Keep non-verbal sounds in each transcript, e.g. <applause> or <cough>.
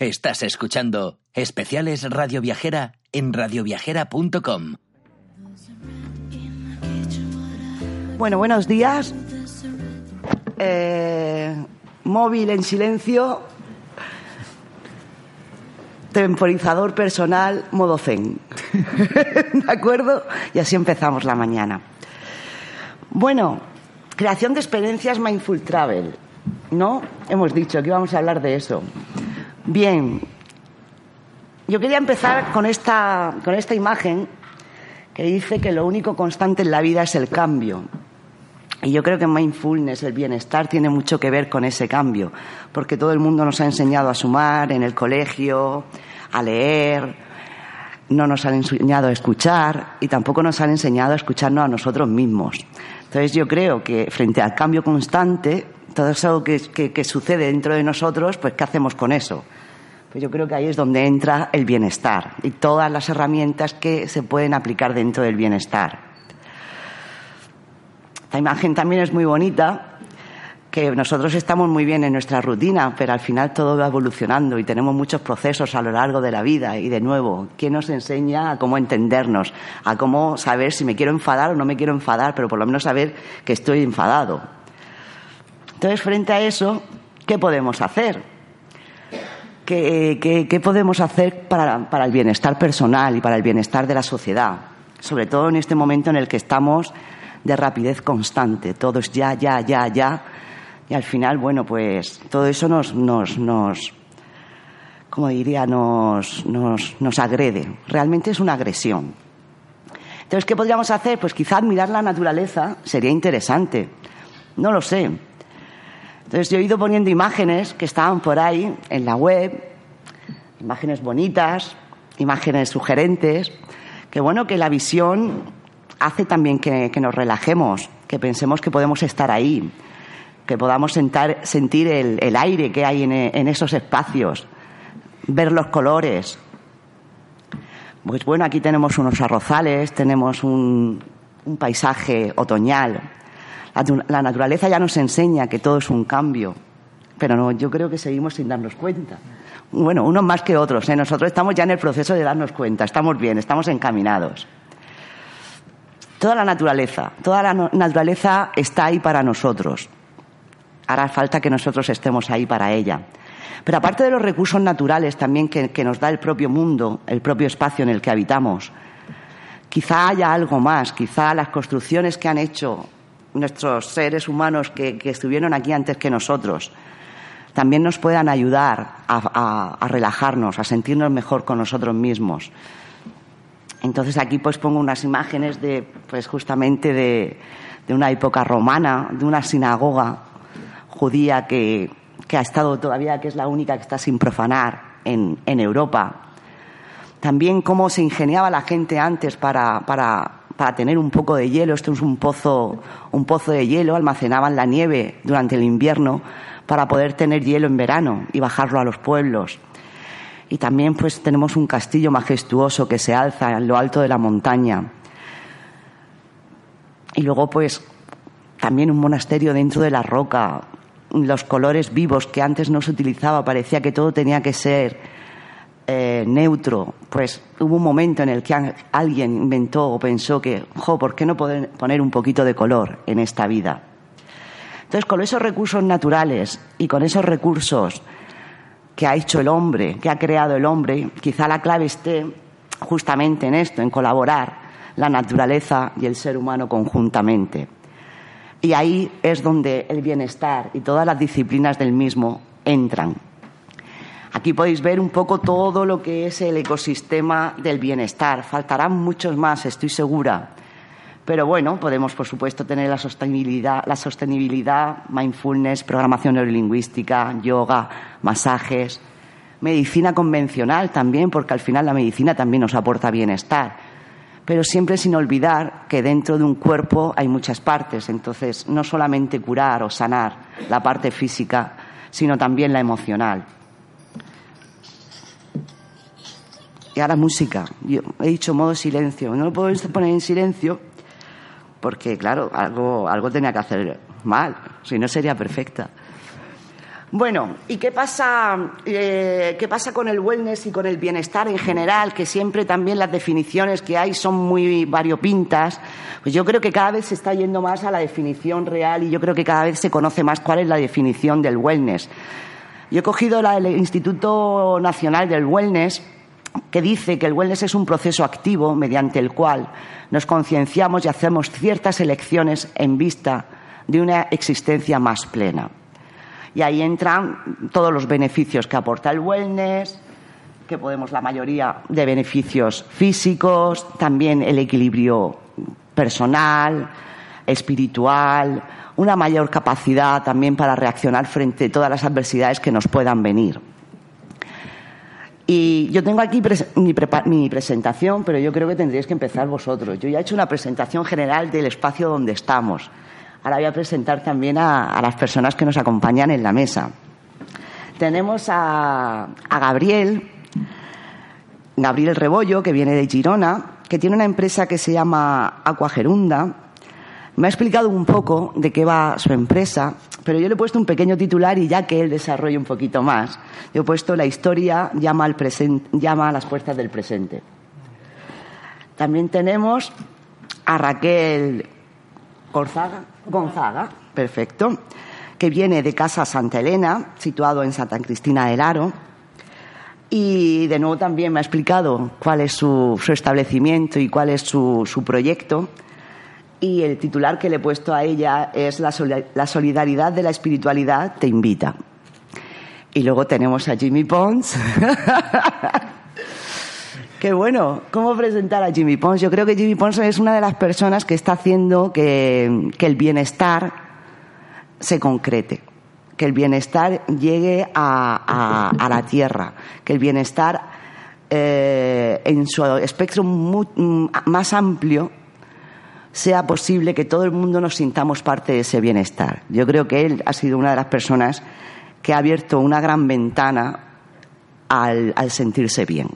Estás escuchando Especiales Radio Viajera en radioviajera.com. Bueno, buenos días. Eh, móvil en silencio. Temporizador personal, modo zen. <laughs> ¿De acuerdo? Y así empezamos la mañana. Bueno, creación de experiencias Mindful Travel. ¿No? Hemos dicho que íbamos a hablar de eso. Bien, yo quería empezar con esta, con esta imagen que dice que lo único constante en la vida es el cambio. Y yo creo que mindfulness, el bienestar, tiene mucho que ver con ese cambio, porque todo el mundo nos ha enseñado a sumar en el colegio, a leer, no nos han enseñado a escuchar y tampoco nos han enseñado a escucharnos a nosotros mismos. Entonces yo creo que frente al cambio constante, todo eso que, sucede dentro de nosotros, pues ¿qué hacemos con eso? Pues yo creo que ahí es donde entra el bienestar y todas las herramientas que se pueden aplicar dentro del bienestar. Esta imagen también es muy bonita, que nosotros estamos muy bien en nuestra rutina, pero al final todo va evolucionando y tenemos muchos procesos a lo largo de la vida. Y de nuevo, ¿quién nos enseña a cómo entendernos? A cómo saber si me quiero enfadar o no me quiero enfadar, pero por lo menos saber que estoy enfadado. Entonces, frente a eso, ¿qué podemos hacer? ¿Qué, podemos hacer para, para el bienestar personal y para el bienestar de la sociedad? Sobre todo en este momento en el que estamos de rapidez constante. Todo es ya, ya, ya, ya. Y al final, bueno, pues todo eso nos, nos, nos como diría, nos, nos, nos agrede. Realmente es una agresión. Entonces, ¿qué podríamos hacer? Pues quizá admirar la naturaleza sería interesante. No lo sé. Entonces yo he ido poniendo imágenes que estaban por ahí en la web, imágenes bonitas, imágenes sugerentes, que bueno, que la visión hace también que, nos relajemos, que pensemos que podemos estar ahí, que podamos sentir el, aire que hay en, esos espacios, ver los colores. Pues bueno, aquí tenemos unos arrozales, tenemos un paisaje otoñal, la, naturaleza ya nos enseña que todo es un cambio, pero no, yo creo que seguimos sin darnos cuenta. Bueno, unos más que otros. ¿eh? Nosotros estamos ya en el proceso de darnos cuenta, estamos bien, estamos encaminados. Toda la naturaleza, toda la naturaleza está ahí para nosotros. Hará falta que nosotros estemos ahí para ella. Pero aparte de los recursos naturales también que nos da el propio mundo, el propio espacio en el que habitamos, quizá haya algo más, quizá las construcciones que han hecho nuestros seres humanos que, estuvieron aquí antes que nosotros también nos puedan ayudar a, relajarnos, a sentirnos mejor con nosotros mismos. Entonces aquí pues pongo unas imágenes de, pues justamente de, una época romana, de una sinagoga judía que, ha estado todavía, que es la única que está sin profanar en, en Europa. También cómo se ingeniaba la gente antes para, para para tener un poco de hielo. Esto es un pozo, un pozo de hielo. Almacenaban la nieve durante el invierno para poder tener hielo en verano y bajarlo a los pueblos. Y también pues tenemos un castillo majestuoso que se alza en lo alto de la montaña. Y luego pues también un monasterio dentro de la roca, los colores vivos que antes no se utilizaba, parecía que todo tenía que ser eh, neutro, pues hubo un momento en el que alguien inventó o pensó que, jo, ¿por qué no poner un poquito de color en esta vida? Entonces, con esos recursos naturales y con esos recursos que ha hecho el hombre, que ha creado el hombre, quizá la clave esté justamente en esto, en colaborar la naturaleza y el ser humano conjuntamente. Y ahí es donde el bienestar y todas las disciplinas del mismo entran. Aquí podéis ver un poco todo lo que es el ecosistema del bienestar. Faltarán muchos más, estoy segura. Pero bueno, podemos, por supuesto, tener la sostenibilidad, la sostenibilidad, mindfulness, programación neurolingüística, yoga, masajes, medicina convencional también, porque al final la medicina también nos aporta bienestar. Pero siempre sin olvidar que dentro de un cuerpo hay muchas partes. Entonces, no solamente curar o sanar la parte física, sino también la emocional. y ahora música. Yo he dicho modo silencio. No lo puedo poner en silencio porque, claro, algo, algo tenía que hacer mal, si no sería perfecta. Bueno, ¿y qué pasa, eh, qué pasa con el wellness y con el bienestar en general? Que siempre también las definiciones que hay son muy variopintas. Pues yo creo que cada vez se está yendo más a la definición real y yo creo que cada vez se conoce más cuál es la definición del wellness. Yo he cogido la Instituto Nacional del Wellness que dice que el wellness es un proceso activo mediante el cual nos concienciamos y hacemos ciertas elecciones en vista de una existencia más plena. Y ahí entran todos los beneficios que aporta el wellness, que podemos la mayoría de beneficios físicos, también el equilibrio personal, espiritual, una mayor capacidad también para reaccionar frente a todas las adversidades que nos puedan venir. Y yo tengo aquí mi, mi, presentación, pero yo creo que tendríais que empezar vosotros. Yo ya he hecho una presentación general del espacio donde estamos. Ahora voy a presentar también a, las personas que nos acompañan en la mesa. Tenemos a, a Gabriel, Gabriel Rebollo, que viene de Girona, que tiene una empresa que se llama Aquagerunda. Me ha explicado un poco de qué va su empresa, pero yo le he puesto un pequeño titular y ya que él desarrolle un poquito más, yo he puesto la historia llama, al llama a las puertas del presente. También tenemos a Raquel Gonzaga, perfecto, que viene de Casa Santa Elena, situado en Santa Cristina del Aro. Y de nuevo también me ha explicado cuál es su, establecimiento y cuál es su, proyecto. Y el titular que le he puesto a ella es la, solidaridad de la espiritualidad te invita. Y luego tenemos a Jimmy Pons. <laughs> Qué bueno. ¿Cómo presentar a Jimmy Pons? Yo creo que Jimmy Pons es una de las personas que está haciendo que, el bienestar se concrete, que el bienestar llegue a, la tierra, que el bienestar eh, en su espectro más amplio sea posible que todo el mundo nos sintamos parte de ese bienestar. Yo creo que él ha sido una de las personas que ha abierto una gran ventana al sentirse bien.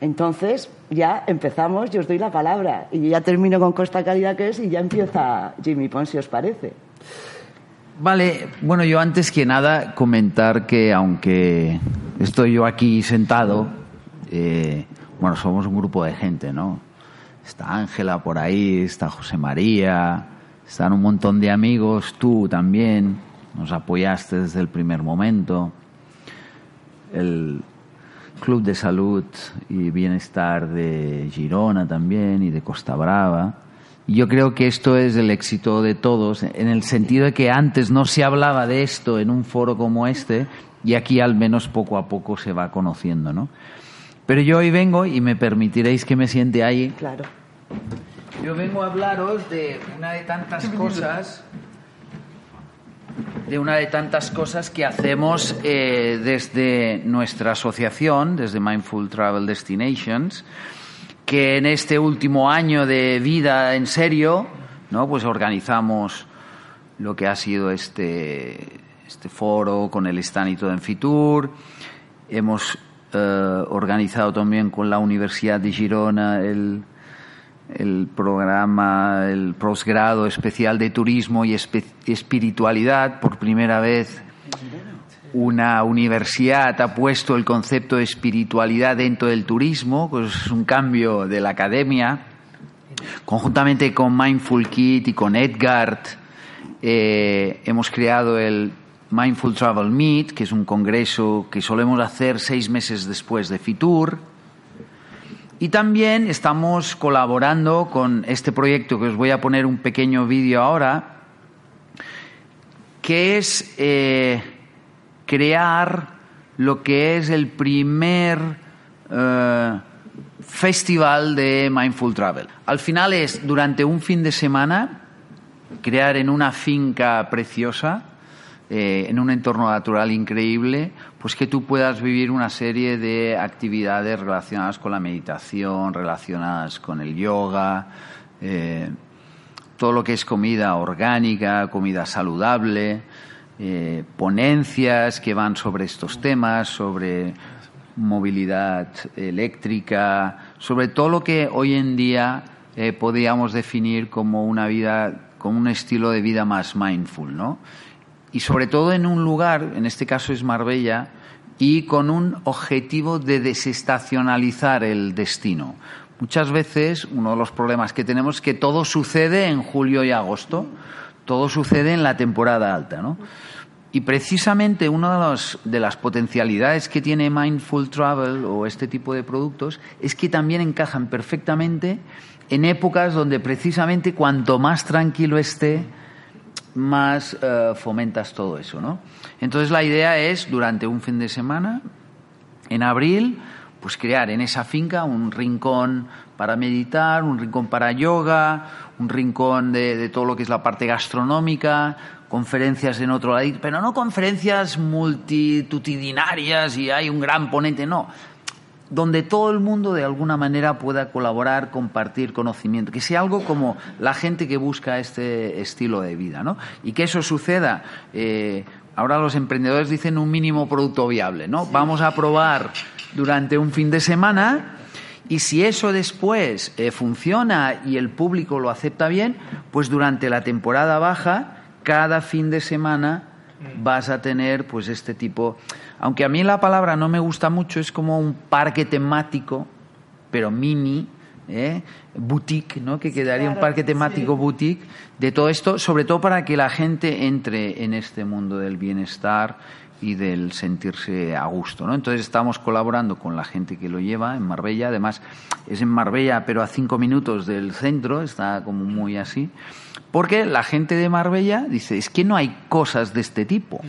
Entonces, ya empezamos, yo os doy la palabra y ya termino con Costa Calidad que es y ya empieza Jimmy Pons, si os parece. Vale, bueno, yo antes que nada comentar que aunque estoy yo aquí sentado, eh, bueno, somos un grupo de gente, ¿no? Está Ángela por ahí, está José María, están un montón de amigos, tú también, nos apoyaste desde el primer momento. El, Club de Salud y Bienestar de Girona también y de Costa Brava. Y yo creo que esto es el éxito de todos, en el sentido de que antes no se hablaba de esto en un foro como este y aquí al menos poco a poco se va conociendo, ¿no? Pero yo hoy vengo y me permitiréis que me siente ahí. Claro. Yo vengo a hablaros de una de tantas cosas de una de tantas cosas que hacemos eh, desde nuestra asociación, desde Mindful Travel Destinations, que en este último año de vida en serio, ¿no? pues organizamos lo que ha sido este, este foro con el Stanito en Fitur, hemos eh, organizado también con la Universidad de Girona el el programa, el posgrado especial de turismo y espiritualidad. Por primera vez una universidad ha puesto el concepto de espiritualidad dentro del turismo, pues es un cambio de la academia. Conjuntamente con Mindful Kit y con Edgard eh, hemos creado el Mindful Travel Meet, que es un congreso que solemos hacer seis meses después de Fitur y también estamos colaborando con este proyecto que os voy a poner un pequeño vídeo ahora, que es eh, crear lo que es el primer eh, festival de Mindful Travel. Al final es durante un fin de semana crear en una finca preciosa eh, en un entorno natural increíble, pues que tú puedas vivir una serie de actividades relacionadas con la meditación, relacionadas con el yoga, eh, todo lo que es comida orgánica, comida saludable, eh, ponencias que van sobre estos temas, sobre movilidad eléctrica, sobre todo lo que hoy en día podríamos definir como una vida, como un estilo de vida más mindful, ¿no? Y sobre todo en un lugar, en este caso es Marbella, y con un objetivo de desestacionalizar el destino. Muchas veces uno de los problemas que tenemos es que todo sucede en julio y agosto, todo sucede en la temporada alta, ¿no? Y precisamente una de, de, las potencialidades que tiene Mindful Travel o este tipo de productos es que también encajan perfectamente en épocas donde precisamente cuanto más tranquilo esté, más eh, fomentas todo eso, ¿no? Entonces la idea es durante un fin de semana, en abril, pues crear en esa finca un rincón para meditar, un rincón para yoga, un rincón de, de todo lo que es la parte gastronómica, conferencias en otro lado, pero no conferencias multitudinarias y hay un gran ponente, no donde todo el mundo de alguna manera pueda colaborar, compartir conocimiento, que sea algo como la gente que busca este estilo de vida, ¿no? Y que eso suceda. Eh, ahora los emprendedores dicen un mínimo producto viable, ¿no? Vamos a probar durante un fin de semana y si eso después eh, funciona y el público lo acepta bien, pues durante la temporada baja, cada fin de semana vas a tener pues este tipo aunque a mí la palabra no me gusta mucho, es como un parque temático, pero mini, ¿eh? boutique, ¿no? que quedaría un parque temático boutique de todo esto, sobre todo para que la gente entre en este mundo del bienestar y del sentirse a gusto. ¿no? Entonces estamos colaborando con la gente que lo lleva en Marbella, además es en Marbella pero a cinco minutos del centro, está como muy así, porque la gente de Marbella dice, es que no hay cosas de este tipo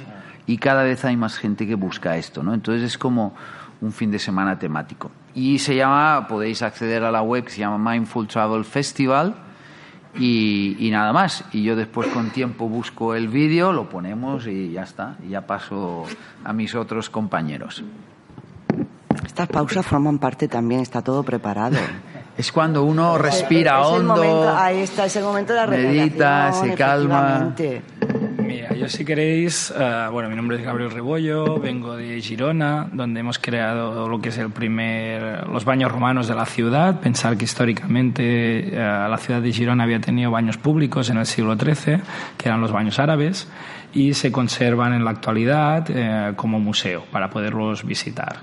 y cada vez hay más gente que busca esto, ¿no? Entonces es como un fin de semana temático. Y se llama, podéis acceder a la web que se llama Mindful Travel Festival y, nada más. Y yo después con tiempo busco el vídeo, lo ponemos y ya está. Y ya paso a mis otros compañeros. Estas pausas forman parte también, está todo preparado. <laughs> Es cuando uno respira hondo. ahí está, es el momento de la Medita, se calma. Mira, yo si queréis, uh, bueno, mi nombre es Gabriel Rebollo, vengo de Girona, donde hemos creado lo que es el primer, los baños romanos de la ciudad. Pensar que históricamente uh, la ciudad de Girona había tenido baños públicos en el siglo XIII, que eran los baños árabes, y se conservan en la actualidad uh, como museo para poderlos visitar.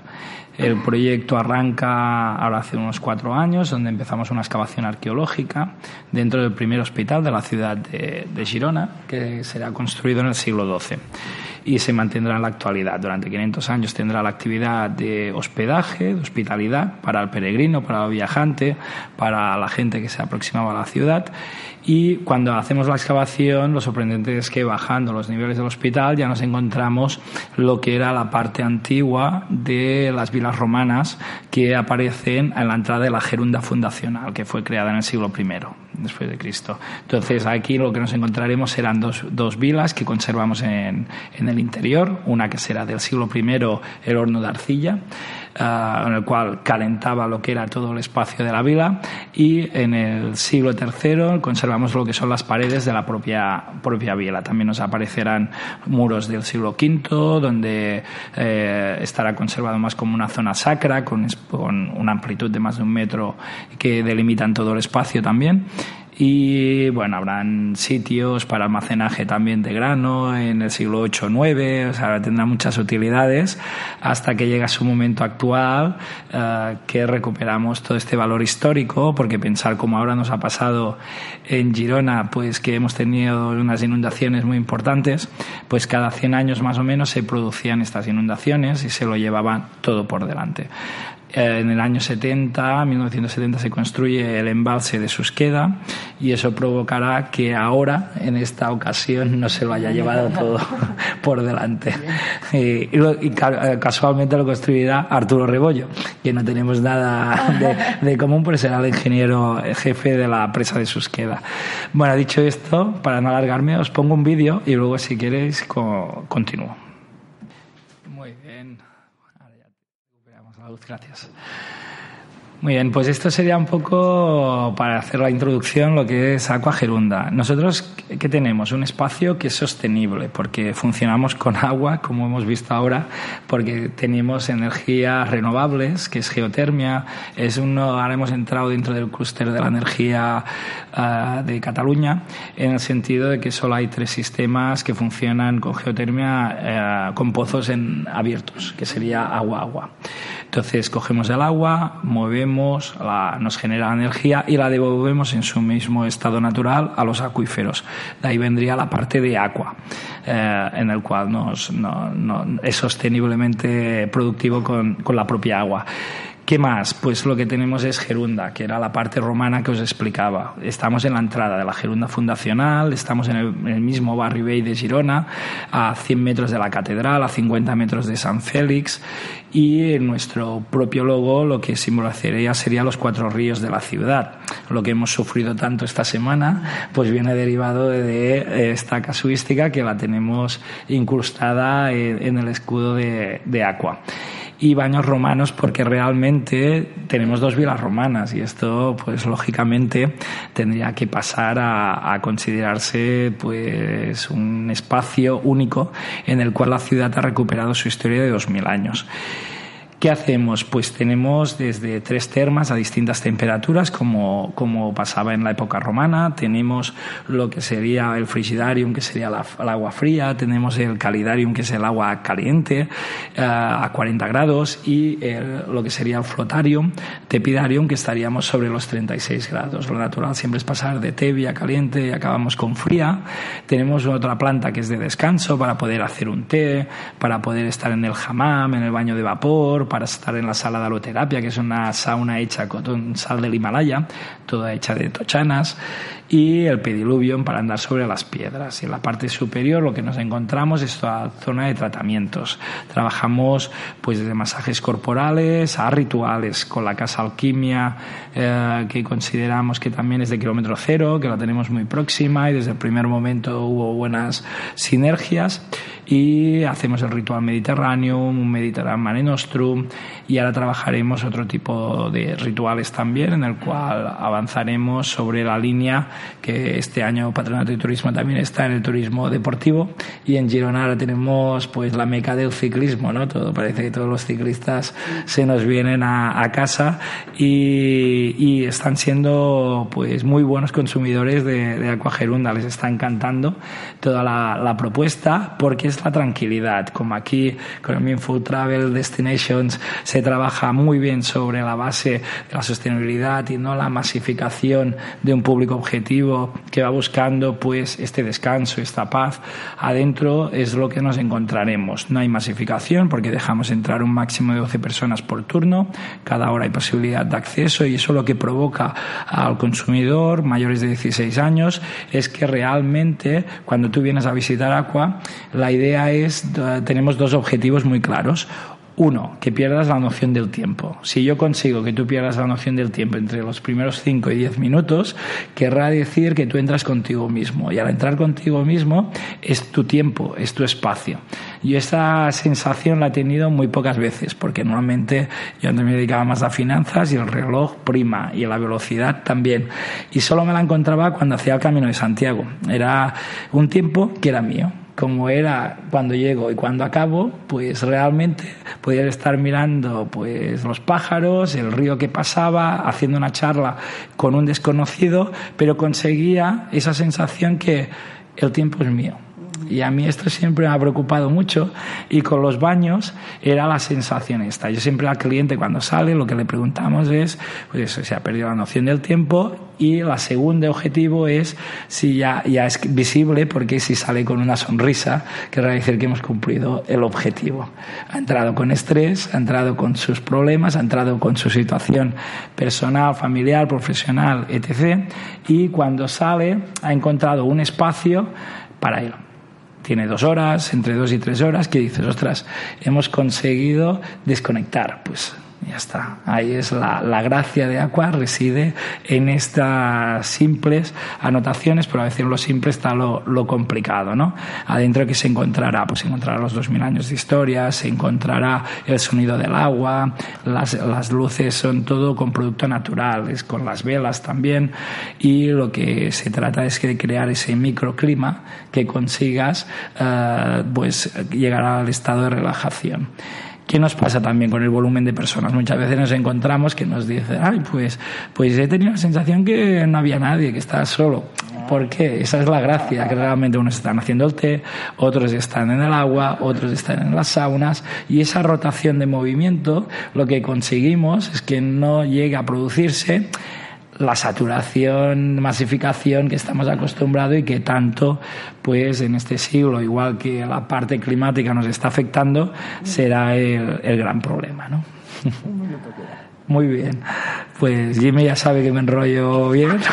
El proyecto arranca ahora hace unos cuatro años, donde empezamos una excavación arqueológica dentro del primer hospital de la ciudad de, de Girona, que será construido en el siglo XII y se mantendrá en la actualidad. Durante 500 años tendrá la actividad de hospedaje, de hospitalidad para el peregrino, para el viajante, para la gente que se aproximaba a la ciudad. Y cuando hacemos la excavación, lo sorprendente es que bajando los niveles del hospital ya nos encontramos lo que era la parte antigua de las vilas romanas que aparecen en la entrada de la gerunda fundacional, que fue creada en el siglo I después de Cristo. Entonces aquí lo que nos encontraremos serán dos, dos vilas que conservamos en, en, el interior, una que será del siglo I, el horno de arcilla, uh, en el cual calentaba lo que era todo el espacio de la vila, y en el siglo III conservamos lo que son las paredes de la propia, propia vila. También nos aparecerán muros del siglo V, donde eh, estará conservado más como una zona sacra, con, con una amplitud de más de un metro que delimitan todo el espacio también y bueno, habrán sitios para almacenaje también de grano en el siglo 8 o 9, o sea, tendrá muchas utilidades hasta que llega su momento actual uh, que recuperamos todo este valor histórico, porque pensar como ahora nos ha pasado en Girona, pues que hemos tenido unas inundaciones muy importantes, pues cada 100 años más o menos se producían estas inundaciones y se lo llevaban todo por delante. Eh, en el año 70, 1970, se construye el embalse de Susqueda y eso provocará que ahora, en esta ocasión, no se lo haya llevado <laughs> todo <laughs> por delante. Y, y, casualmente lo construirá Arturo Rebollo, que no tenemos nada de, <laughs> de común, pero será el ingeniero jefe de la presa de Susqueda. Bueno, dicho esto, para no alargarme, os pongo un vídeo y luego, si queréis, co continúo. Gracias. Muy bien, pues esto sería un poco para hacer la introducción lo que es Aqua Gerunda. Nosotros, ¿qué tenemos? Un espacio que es sostenible, porque funcionamos con <laughs> agua, como hemos visto ahora, porque tenemos energías renovables, que es geotermia. Es uno, ahora hemos entrado dentro del clúster de la energía uh, de Cataluña, en el sentido de que solo hay tres sistemas que funcionan con geotermia uh, con pozos en, abiertos, que sería agua-agua. Entonces cogemos el agua, movemos, la, nos genera energía y la devolvemos en su mismo estado natural a los acuíferos. De ahí vendría la parte de agua, eh, en el cual nos, no, no, es sosteniblemente productivo con, con la propia agua. ¿Qué más? Pues lo que tenemos es Gerunda, que era la parte romana que os explicaba. Estamos en la entrada de la Gerunda fundacional, estamos en el, en el mismo barrio Bay de Girona, a 100 metros de la catedral, a 50 metros de San Félix, y en nuestro propio logo lo que simbolizaría sería los cuatro ríos de la ciudad. Lo que hemos sufrido tanto esta semana, pues viene derivado de esta casuística que la tenemos incrustada en, en el escudo de, de Aqua y baños romanos porque realmente tenemos dos vilas romanas y esto pues lógicamente tendría que pasar a, a, considerarse pues un espacio único en el cual la ciudad ha recuperado su historia de dos mil años. ¿Qué hacemos? Pues tenemos desde tres termas a distintas temperaturas, como, como pasaba en la época romana. Tenemos lo que sería el frigidarium, que sería la, el agua fría. Tenemos el calidarium, que es el agua caliente, uh, a 40 grados. Y lo que sería el flotarium, tepidarium, que estaríamos sobre los 36 grados. Lo natural siempre es pasar de tebia caliente y acabamos con fría. Tenemos otra planta que es de descanso para poder hacer un té, para poder estar en el hammam, en el baño de vapor, para estar en la sala de aloterapia, que es una sauna hecha con sal del Himalaya, toda hecha de tochanas, y el pediluvium para andar sobre las piedras. Y en la parte superior lo que nos encontramos es toda zona de tratamientos. Trabajamos pues desde masajes corporales a rituales con la casa alquimia eh, que consideramos que también es de kilómetro cero, que la tenemos muy próxima y desde el primer momento hubo buenas sinergias y hacemos el ritual mediterráneo, un Mediterráneo Mare Nostrum y ahora trabajaremos otro tipo de rituales también en el cual avanzaremos sobre la línea que este año Patronato de Turismo también está en el turismo deportivo. Y en Girona ahora tenemos pues la meca del ciclismo, ¿no? Todo parece que todos los ciclistas se nos vienen a, a casa y, y, están siendo pues muy buenos consumidores de, de Aquagerunda, les está encantando toda la, la propuesta porque es la tranquilidad, como aquí con el Mindful Travel Destinations se trabaja muy bien sobre la base de la sostenibilidad y no la masificación de un público objetivo que va buscando pues este descanso, esta paz, adentro es lo que nos encontraremos. No hay masificación porque dejamos entrar un máximo de 12 personas por turno, cada hora hay posibilidad de acceso y eso lo que provoca al consumidor mayores de 16 años es que realmente cuando tú vienes a visitar Aqua, la idea es, tenemos dos objetivos muy claros. Uno, que pierdas la noción del tiempo. Si yo consigo que tú pierdas la noción del tiempo entre los primeros 5 y 10 minutos, querrá decir que tú entras contigo mismo. Y al entrar contigo mismo es tu tiempo, es tu espacio. Yo esta sensación la he tenido muy pocas veces, porque normalmente yo antes me dedicaba más a finanzas y el reloj prima y la velocidad también. Y solo me la encontraba cuando hacía el Camino de Santiago. Era un tiempo que era mío como era cuando llego y cuando acabo, pues realmente podía estar mirando pues los pájaros, el río que pasaba, haciendo una charla con un desconocido, pero conseguía esa sensación que el tiempo es mío. Y a mí esto siempre me ha preocupado mucho y con los baños era la sensación esta. Yo siempre al cliente cuando sale lo que le preguntamos es pues se ha perdido la noción del tiempo y la segunda objetivo es si ya, ya es visible porque si sale con una sonrisa querrá decir que hemos cumplido el objetivo. Ha entrado con estrés, ha entrado con sus problemas, ha entrado con su situación personal, familiar, profesional, etc. Y cuando sale ha encontrado un espacio para él tiene dos horas, entre dos y tres horas, que dices, ostras, hemos conseguido desconectar. Pues Ya está. Ahí es la, la, gracia de Aqua, reside en estas simples anotaciones, pero a veces lo simple está lo, lo complicado, ¿no? Adentro que se encontrará, pues se encontrará los dos mil años de historia, se encontrará el sonido del agua, las, las luces son todo con producto natural, es con las velas también, y lo que se trata es de crear ese microclima que consigas, uh, pues llegar al estado de relajación. ¿Qué nos pasa también con el volumen de personas? Muchas veces nos encontramos que nos dicen, ay, pues, pues he tenido la sensación que no había nadie, que estaba solo. ¿Por qué? Esa es la gracia, que realmente unos están haciendo el té, otros están en el agua, otros están en las saunas, y esa rotación de movimiento lo que conseguimos es que no llegue a producirse la saturación, masificación que estamos acostumbrados y que tanto, pues en este siglo, igual que la parte climática nos está afectando, será el, el gran problema, ¿no? Muy bien. Pues Jimmy ya sabe que me enrollo bien. <laughs>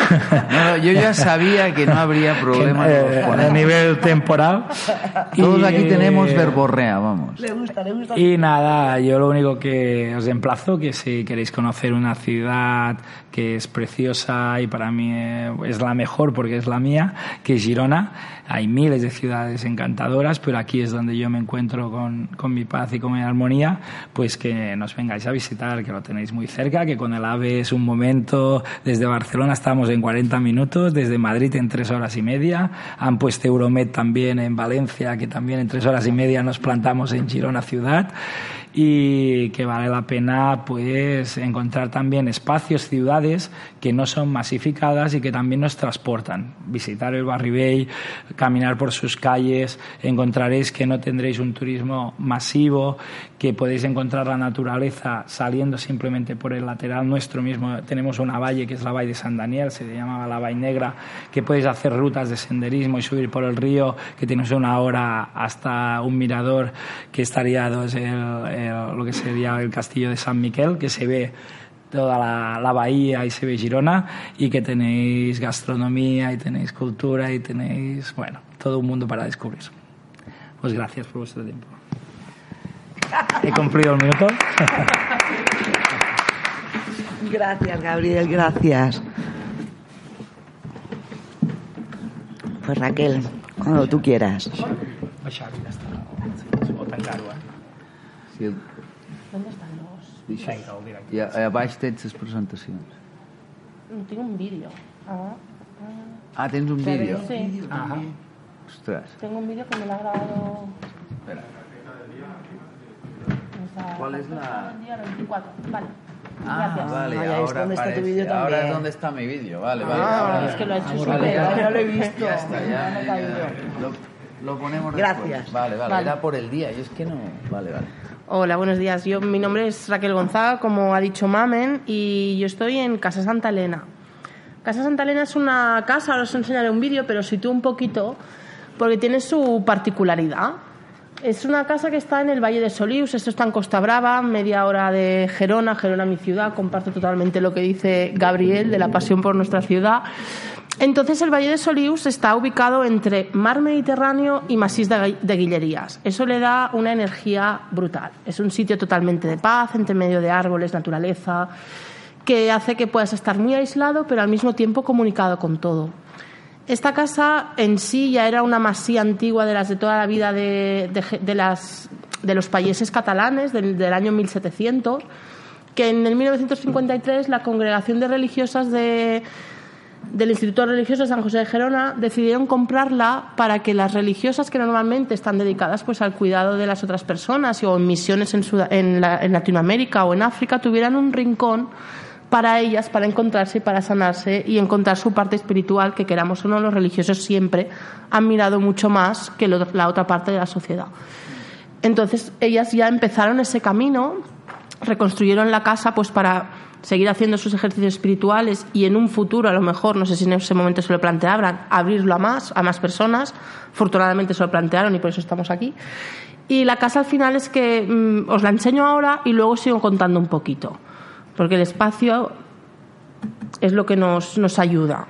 No, yo ya sabía que no habría problema eh, a nivel temporal. Todos aquí tenemos verborrea, vamos. Le gusta, le gusta. Y nada, yo lo único que os emplazo que si queréis conocer una ciudad que es preciosa y para mí es la mejor porque es la mía, que es Girona. Hay miles de ciudades encantadoras, pero aquí es donde yo me encuentro con, con mi paz y con mi armonía, pues que nos vengáis a visitar, que lo tenéis muy cerca, que con el AVE es un momento, desde Barcelona estamos en 40 minutos, desde Madrid en tres horas y media, han puesto Euromed también en Valencia, que también en tres horas y media nos plantamos en Girona ciudad. Y que vale la pena pues encontrar también espacios, ciudades que no son masificadas y que también nos transportan. Visitar el Barribey, caminar por sus calles, encontraréis que no tendréis un turismo masivo, que podéis encontrar la naturaleza saliendo simplemente por el lateral nuestro mismo. Tenemos una valle que es la Valle de San Daniel, se llamaba la Valle Negra, que podéis hacer rutas de senderismo y subir por el río, que tienes una hora hasta un mirador que estaría dos el, el, lo que sería el castillo de San Miquel, que se ve toda la, la, bahía y se ve Girona y que tenéis gastronomía y tenéis cultura y tenéis, bueno, todo un mundo para descubrir. Pues gracias por vuestro tiempo. He cumplido el minuto. Gracias, Gabriel, gracias. Pues Raquel, cuando tú quieras. Sí. ¿Dónde están los...? I a, baix tens les presentacions. No, tinc un vídeo. Ah, Ah, tens un vídeo? sí. Ajá. Ostres. Tengo un vídeo que me lo ha grabado... Espera. ¿Cuál es la...? El día 24. Vale. Ah, Gracias. vale, Ah, ya es ahora donde está tu vídeo Ahora es también. donde está mi vídeo, vale, vale. Ah, ahora- Es que lo ha hecho Vale, súper... ya, ya lo he visto. Ya está, ya, Ya ya. Lo, lo ponemos Gracias. después. Vale, vale, Vale. era por el día, y es que no... Vale, vale. Hola, buenos días. Yo, mi nombre es Raquel Gonzaga, como ha dicho Mamen, y yo estoy en Casa Santa Elena. Casa Santa Elena es una casa, ahora os enseñaré un vídeo, pero sitúo un poquito porque tiene su particularidad. Es una casa que está en el Valle de Solius, esto está en Costa Brava, media hora de Gerona, Gerona mi ciudad, comparto totalmente lo que dice Gabriel de la pasión por nuestra ciudad. Entonces el Valle de Solius está ubicado entre mar Mediterráneo y Masís de, Guillerías. Eso le da una energía brutal. Es un sitio totalmente de paz, entre medio de árboles, naturaleza, que hace que puedas estar muy aislado, pero al mismo tiempo comunicado con todo. Esta casa en sí ya era una masía antigua de las de toda la vida de, de, de las, de los países catalanes del, del año 1700, que en el 1953 la congregación de religiosas de, del Instituto Religioso de San José de Gerona decidieron comprarla para que las religiosas que normalmente están dedicadas pues al cuidado de las otras personas o en misiones en, la, en Latinoamérica o en África tuvieran un rincón para ellas, para encontrarse para sanarse y encontrar su parte espiritual, que queramos o no, los religiosos siempre han mirado mucho más que la otra parte de la sociedad. Entonces, ellas ya empezaron ese camino, reconstruyeron la casa pues para seguir haciendo sus ejercicios espirituales y en un futuro, a lo mejor, no sé si en ese momento se lo planteaban, abrirlo a más, a más personas. Afortunadamente se lo plantearon y por eso estamos aquí. Y la casa al final es que mmm, os la enseño ahora y luego sigo contando un poquito porque el espacio es lo que nos, nos ayuda.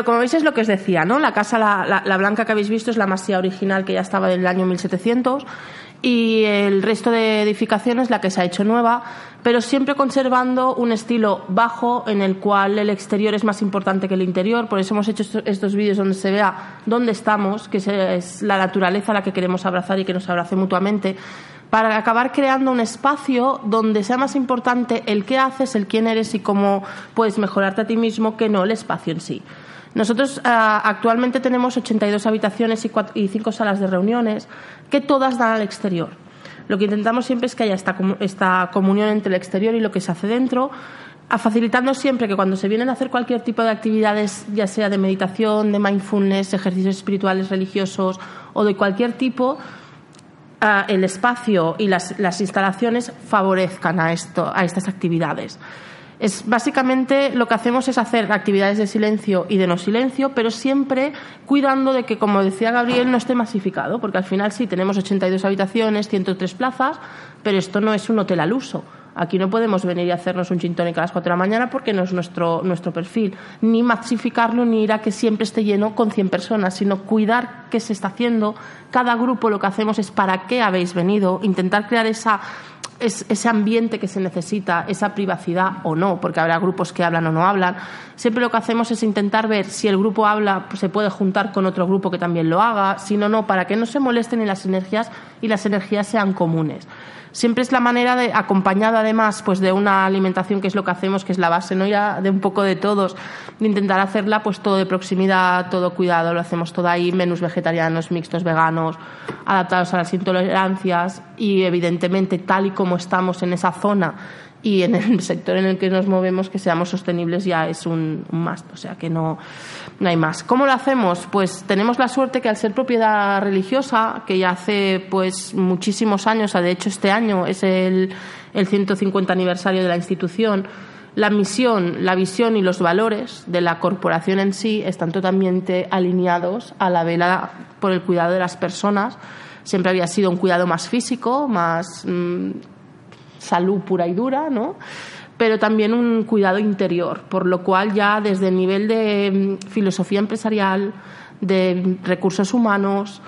Bueno, como veis es lo que os decía, ¿no? La casa, la, la, blanca que habéis visto es la masía original que ya estaba del año 1700 y el resto de edificaciones la que se ha hecho nueva, pero siempre conservando un estilo bajo en el cual el exterior es más importante que el interior. Por eso hemos hecho estos vídeos donde se vea dónde estamos, que es la naturaleza la que queremos abrazar y que nos abrace mutuamente, para acabar creando un espacio donde sea más importante el qué haces, el quién eres y cómo puedes mejorarte a ti mismo que no el espacio en sí. Nosotros ah, actualmente tenemos 82 habitaciones y, y 5 salas de reuniones que todas dan al exterior. Lo que intentamos siempre es que haya esta, esta comunión entre el exterior y lo que se hace dentro, facilitando siempre que cuando se vienen a hacer cualquier tipo de actividades, ya sea de meditación, de mindfulness, ejercicios espirituales, religiosos o de cualquier tipo, ah, el espacio y las, las instalaciones favorezcan a, esto, a estas actividades. Es básicamente lo que hacemos es hacer actividades de silencio y de no silencio, pero siempre cuidando de que, como decía Gabriel, no esté masificado, porque al final sí tenemos 82 habitaciones, 103 plazas, pero esto no es un hotel al uso. Aquí no podemos venir y hacernos un gin a las 4 de la mañana porque no es nuestro, nuestro perfil. Ni masificarlo ni ir a que siempre esté lleno con 100 personas, sino cuidar qué se está haciendo. Cada grupo lo que hacemos es para qué habéis venido, intentar crear esa ese ambiente que se necesita, esa privacidad o no, porque habrá grupos que hablan o no hablan. Siempre lo que hacemos es intentar ver si el grupo habla, pues, se puede juntar con otro grupo que también lo haga, si no, no, para que no se molesten y las energías y las energías sean comunes siempre es la manera de, acompañada además pues de una alimentación que es lo que hacemos, que es la base, ¿no? Ya de un poco de todos, de intentar hacerla pues todo de proximidad, todo cuidado, lo hacemos todo ahí, menús vegetarianos, mixtos, veganos, adaptados a las intolerancias. Y evidentemente tal y como estamos en esa zona y en el <laughs> sector en el que nos movemos que seamos sostenibles ya es un, un must, o sea que no, no hay más. ¿Cómo lo hacemos? Pues tenemos la suerte que al ser propiedad religiosa, que ya hace pues muchísimos años, de hecho este año es el, el 150 aniversario de la institución, la misión, la visión y los valores de la corporación en sí están totalmente alineados a la vela por el cuidado de las personas. Siempre había sido un cuidado más físico, más mm, salud pura y dura, ¿no? pero también un cuidado interior, por lo cual ya desde el nivel de mm, filosofía empresarial, de recursos humanos,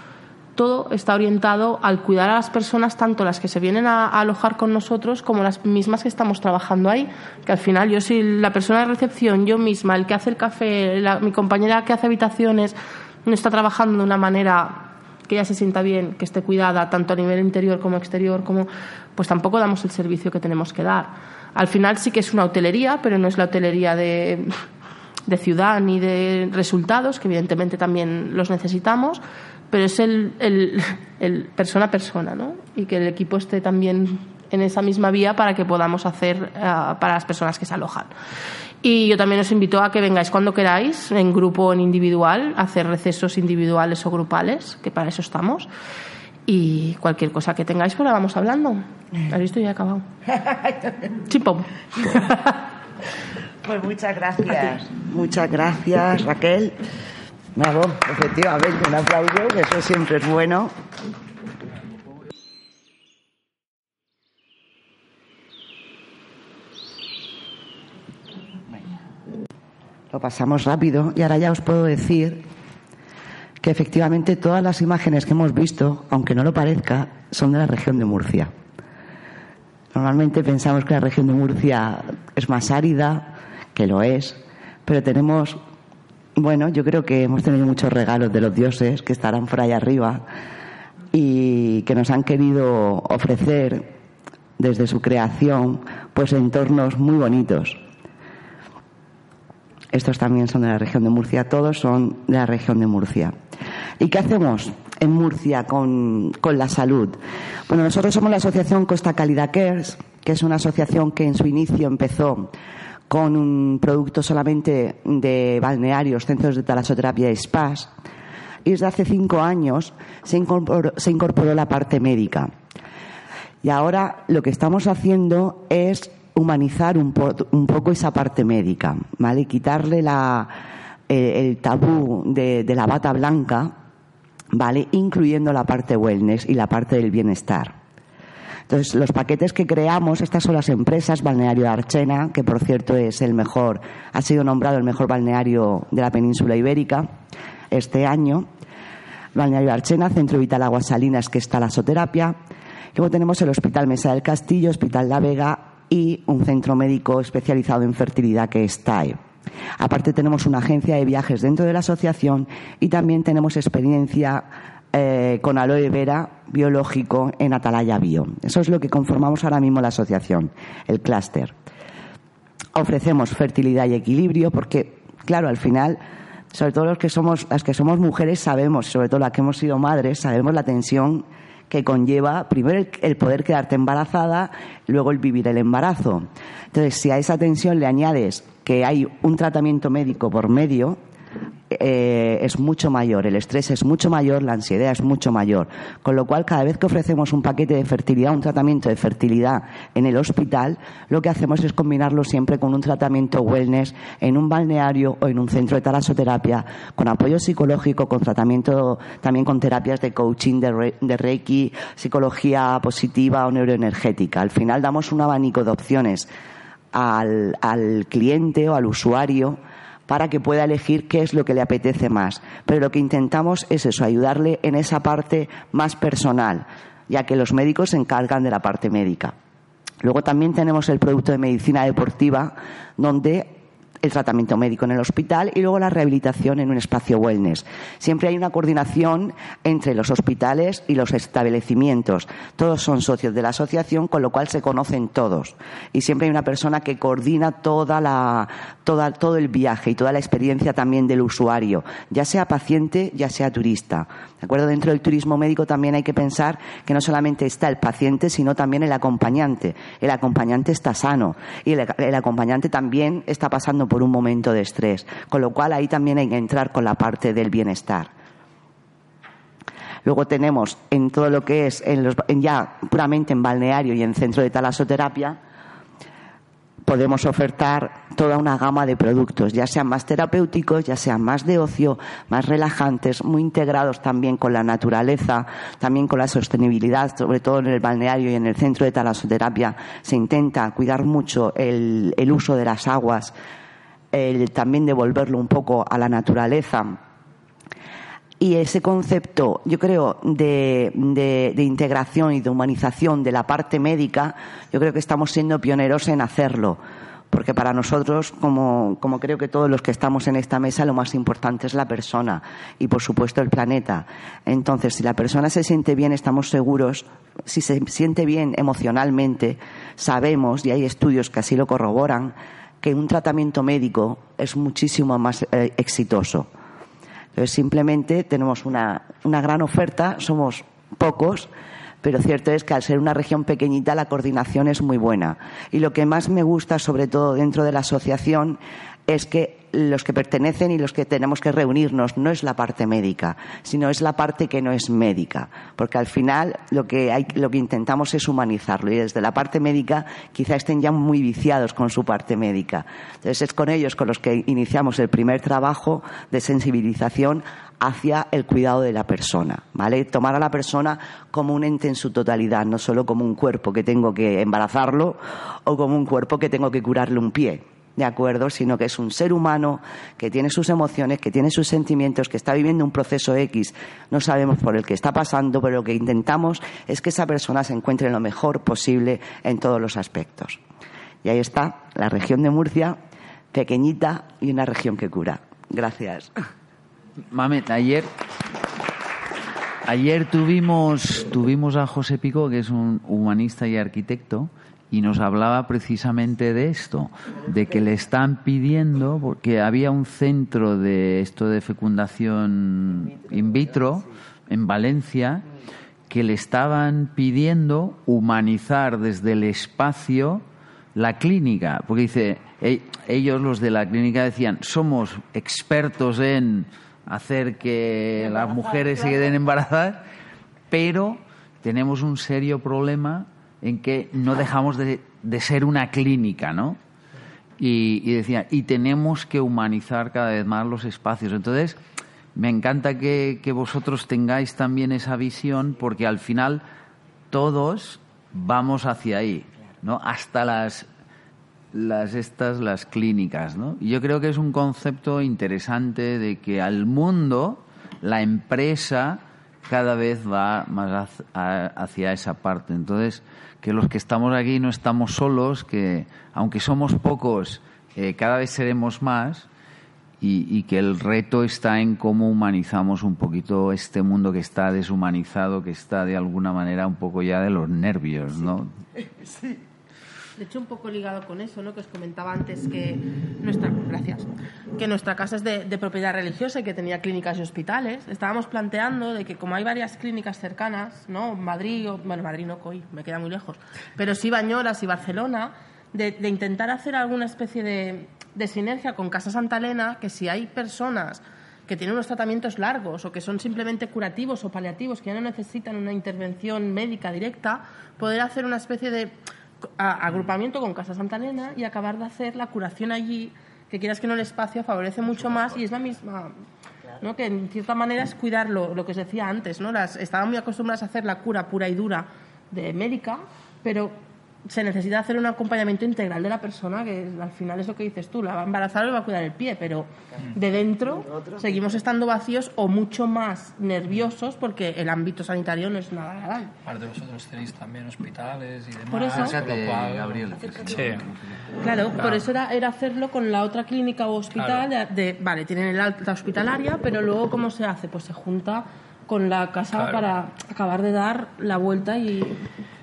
todo está orientado al cuidar a las personas, tanto las que se vienen a, alojar con nosotros como las mismas que estamos trabajando ahí. Que al final yo soy la persona de recepción, yo misma, el que hace el café, mi compañera que hace habitaciones, no está trabajando de una manera que ella se sienta bien, que esté cuidada, tanto a nivel interior como exterior, como pues tampoco damos el servicio que tenemos que dar. Al final sí que es una hotelería, pero no es la hotelería de, de ciudad ni de resultados, que evidentemente también los necesitamos, pero es el, el, persona a persona, ¿no? Y que el equipo esté también en esa misma vía para que podamos hacer eh, para las personas que se alojan. Y yo también os invito a que vengáis cuando queráis, en grupo o en individual, a hacer recesos individuales o grupales, que para eso estamos. Y cualquier cosa que tengáis, pues la vamos hablando. ¿Has visto? Ya he acabado. Chimpom. Pues muchas gracias. Muchas gracias, Raquel. Bravo, efectivamente, un aplauso, que eso siempre es bueno. Lo pasamos rápido y ahora ya os puedo decir que efectivamente todas las imágenes que hemos visto, aunque no lo parezca, son de la región de Murcia. Normalmente pensamos que la región de Murcia es más árida, que lo es, pero tenemos, bueno, yo creo que hemos tenido muchos regalos de los dioses que estarán por ahí arriba y que nos han querido ofrecer desde su creación pues entornos muy bonitos estos también son de la región de Murcia, todos son de la región de Murcia. ¿Y qué hacemos en Murcia con, la salud? Bueno, nosotros somos la asociación Costa Calidad Cares, que es una asociación que en su inicio empezó con un producto solamente de balnearios, centros de talasoterapia y spas. Y desde hace cinco años se incorporó, se incorporó la parte médica. Y ahora lo que estamos haciendo es humanizar un, poco esa parte médica, ¿vale? Quitarle la, el, tabú de, la bata blanca, ¿vale? Incluyendo la parte wellness y la parte del bienestar. Entonces, los paquetes que creamos, estas son las empresas, Balneario de Archena, que por cierto es el mejor, ha sido nombrado el mejor balneario de la península ibérica este año. Balneario de Archena, Centro Vital Aguas Salinas, que está la soterapia. Luego tenemos el Hospital Mesa del Castillo, Hospital La Vega y un centro médico especializado en fertilidad que es TAE. Aparte tenemos una agencia de viajes dentro de la asociación y también tenemos experiencia eh, con aloe vera biológico en Atalaya Bio. Eso es lo que conformamos ahora mismo la asociación, el clúster. Ofrecemos fertilidad y equilibrio porque, claro, al final, sobre todo los que somos, las que somos mujeres sabemos, sobre todo las que hemos sido madres, sabemos la tensión que conlleva primero el, poder quedarte embarazada, luego el vivir el embarazo. Entonces, si a esa tensión le añades que hay un tratamiento médico por medio, eh, es mucho mayor, el estrés es mucho mayor, la ansiedad es mucho mayor. Con lo cual, cada vez que ofrecemos un paquete de fertilidad, un tratamiento de fertilidad en el hospital, lo que hacemos es combinarlo siempre con un tratamiento wellness en un balneario o en un centro de talasoterapia, con apoyo psicológico, con tratamiento también con terapias de coaching, de, reiki, psicología positiva o neuroenergética. Al final damos un abanico de opciones al cliente o al usuario para que pueda elegir qué es lo que le apetece más. Pero lo que intentamos es eso, ayudarle en esa parte más personal, ya que los médicos se encargan de la parte médica. Luego también tenemos el producto de medicina deportiva, donde el tratamiento médico en el hospital y luego la rehabilitación en un espacio wellness. Siempre hay una coordinación entre los hospitales y los establecimientos. Todos son socios de la asociación, con lo cual se conocen todos. Y siempre hay una persona que coordina toda la, toda, todo el viaje y toda la experiencia también del usuario, ya sea paciente, ya sea turista. ¿De acuerdo? Dentro del turismo médico también hay que pensar que no solamente está el paciente, sino también el acompañante. El acompañante está sano y el, acompañante también está pasando por un momento de estrés. Con lo cual ahí también hay que entrar con la parte del bienestar. Luego tenemos en todo lo que es en los, ya puramente en balneario y en centro de talasoterapia, podemos ofertar toda una gama de productos, ya sean más terapéuticos, ya sean más de ocio, más relajantes, muy integrados también con la naturaleza, también con la sostenibilidad, sobre todo en el balneario y en el centro de talasoterapia se intenta cuidar mucho el, uso de las aguas el también devolverlo un poco a la naturaleza. Y ese concepto, yo creo, de, integración y de humanización de la parte médica, yo creo que estamos siendo pioneros en hacerlo. Porque para nosotros, como, como creo que todos los que estamos en esta mesa, lo más importante es la persona y, por supuesto, el planeta. Entonces, si la persona se siente bien, estamos seguros, si se siente bien emocionalmente, sabemos, y hay estudios que así lo corroboran, que un tratamiento médico es muchísimo más eh, exitoso. Entonces, simplemente tenemos una, una gran oferta, somos pocos, pero cierto es que al ser una región pequeñita la coordinación es muy buena. Y lo que más me gusta, sobre todo dentro de la asociación, es que los que pertenecen y los que tenemos que reunirnos no es la parte médica, sino es la parte que no es médica, porque al final lo que, hay, lo que intentamos es humanizarlo y desde la parte médica quizá estén ya muy viciados con su parte médica. Entonces es con ellos con los que iniciamos el primer trabajo de sensibilización hacia el cuidado de la persona, ¿vale? Tomar a la persona como un ente en su totalidad, no solo como un cuerpo que tengo que embarazarlo o como un cuerpo que tengo que curarle un pie, ¿de acuerdo? Sino que es un ser humano que tiene sus emociones, que tiene sus sentimientos, que está viviendo un proceso X, no sabemos por el que está pasando, pero lo que intentamos es que esa persona se encuentre lo mejor posible en todos los aspectos. Y ahí está la región de Murcia, pequeñita y una región que cura. Gracias. Mamet, ayer Ayer tuvimos, tuvimos a José Pico, que es un humanista y arquitecto, y nos hablaba precisamente de esto, de que le están pidiendo, porque había un centro de esto de fecundación in vitro en Valencia, que le estaban pidiendo humanizar desde el espacio la clínica, porque dice, ellos los de la clínica decían, somos expertos en hacer que las mujeres se queden embarazadas, pero tenemos un serio problema en que no dejamos de, ser una clínica, ¿no? Y, decía, y tenemos que humanizar cada vez más los espacios. Entonces, me encanta que, vosotros tengáis también esa visión, porque al final todos vamos hacia ahí, ¿no? Hasta las las estas las clínicas, ¿no? Y yo creo que es un concepto interesante de que al mundo la empresa cada vez va más hacia esa parte. Entonces, que los que estamos aquí no estamos solos, que aunque somos pocos, eh, cada vez seremos más y, y, que el reto está en cómo humanizamos un poquito este mundo que está deshumanizado, que está de alguna manera un poco ya de los nervios, ¿no? Sí. <laughs> De hecho, un poco ligado con eso, ¿no? Que os comentaba antes que nuestra, gracias, que nuestra casa es de, propiedad religiosa y que tenía clínicas y hospitales. Estábamos planteando de que como hay varias clínicas cercanas, ¿no? Madrid, bueno, Madrid no, Coy, me queda muy lejos, pero sí Bañolas y Barcelona, de, intentar hacer alguna especie de, de sinergia con Casa Santa Elena, que si hay personas que tienen unos tratamientos largos o que son simplemente curativos o paliativos, que ya no necesitan una intervención médica directa, poder hacer una especie de agrupamiento con Casa Santa Elena y acabar de hacer la curación allí, que quieras que no el espacio favorece mucho más y es la misma, ¿no? que en cierta manera es cuidar lo, que os decía antes, ¿no? Las, estaban muy acostumbradas a hacer la cura pura y dura de médica, pero se necesita hacer un acompañamiento integral de la persona, que al final es lo que dices tú, la va a embarazar o va a cuidar el pie, pero de dentro seguimos estando vacíos o mucho más nerviosos porque el ámbito sanitario no es nada agradable. Aparte vosotros tenéis también hospitales y demás. Por eso, Gabriel. Claro, por eso era, era, hacerlo con la otra clínica o hospital, de, vale, tienen el alta hospitalaria, pero luego ¿cómo se hace? Pues se junta con la casa para acabar de dar la vuelta y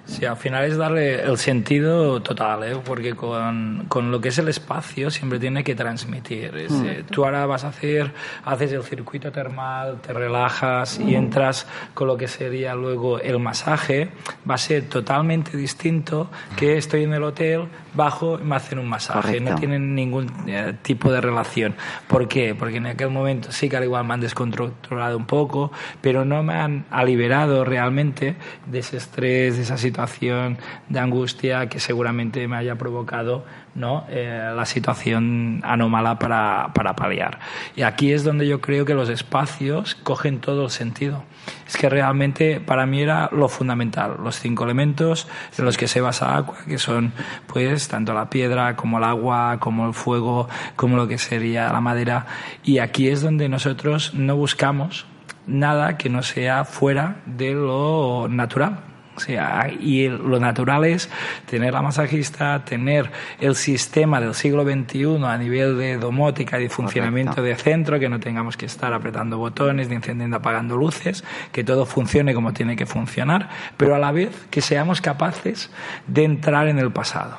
Sí, al final es darle el sentido total, ¿eh? porque con, con, lo que es el espacio siempre tiene que transmitir. Mm. Eh, tú ahora vas a hacer, haces el circuito termal, te relajas y entras con lo que sería luego el masaje, va a ser totalmente distinto que estoy en el hotel, bajo y me hacen un masaje. No tienen ningún eh, tipo de relación. ¿Por qué? Porque en aquel momento sí que al igual me han descontrolado un poco, pero no me han liberado realmente de ese estrés, de esa situación de angustia que seguramente me haya provocado ¿no? Eh, la situación anómala para, para paliar. Y aquí es donde yo creo que los espacios cogen todo el sentido. Es que realmente para mí era lo fundamental, los cinco elementos en los que se basa agua, que son pues tanto la piedra como el agua, como el fuego, como lo que sería la madera. Y aquí es donde nosotros no buscamos nada que no sea fuera de lo natural y lo natural es tener la masajista, tener el sistema del siglo XXI a nivel de domótica y de funcionamiento de centro, que no tengamos que estar apretando botones, ni encendiendo, apagando luces, que todo funcione como tiene que funcionar, pero a la vez que seamos capaces de entrar en el pasado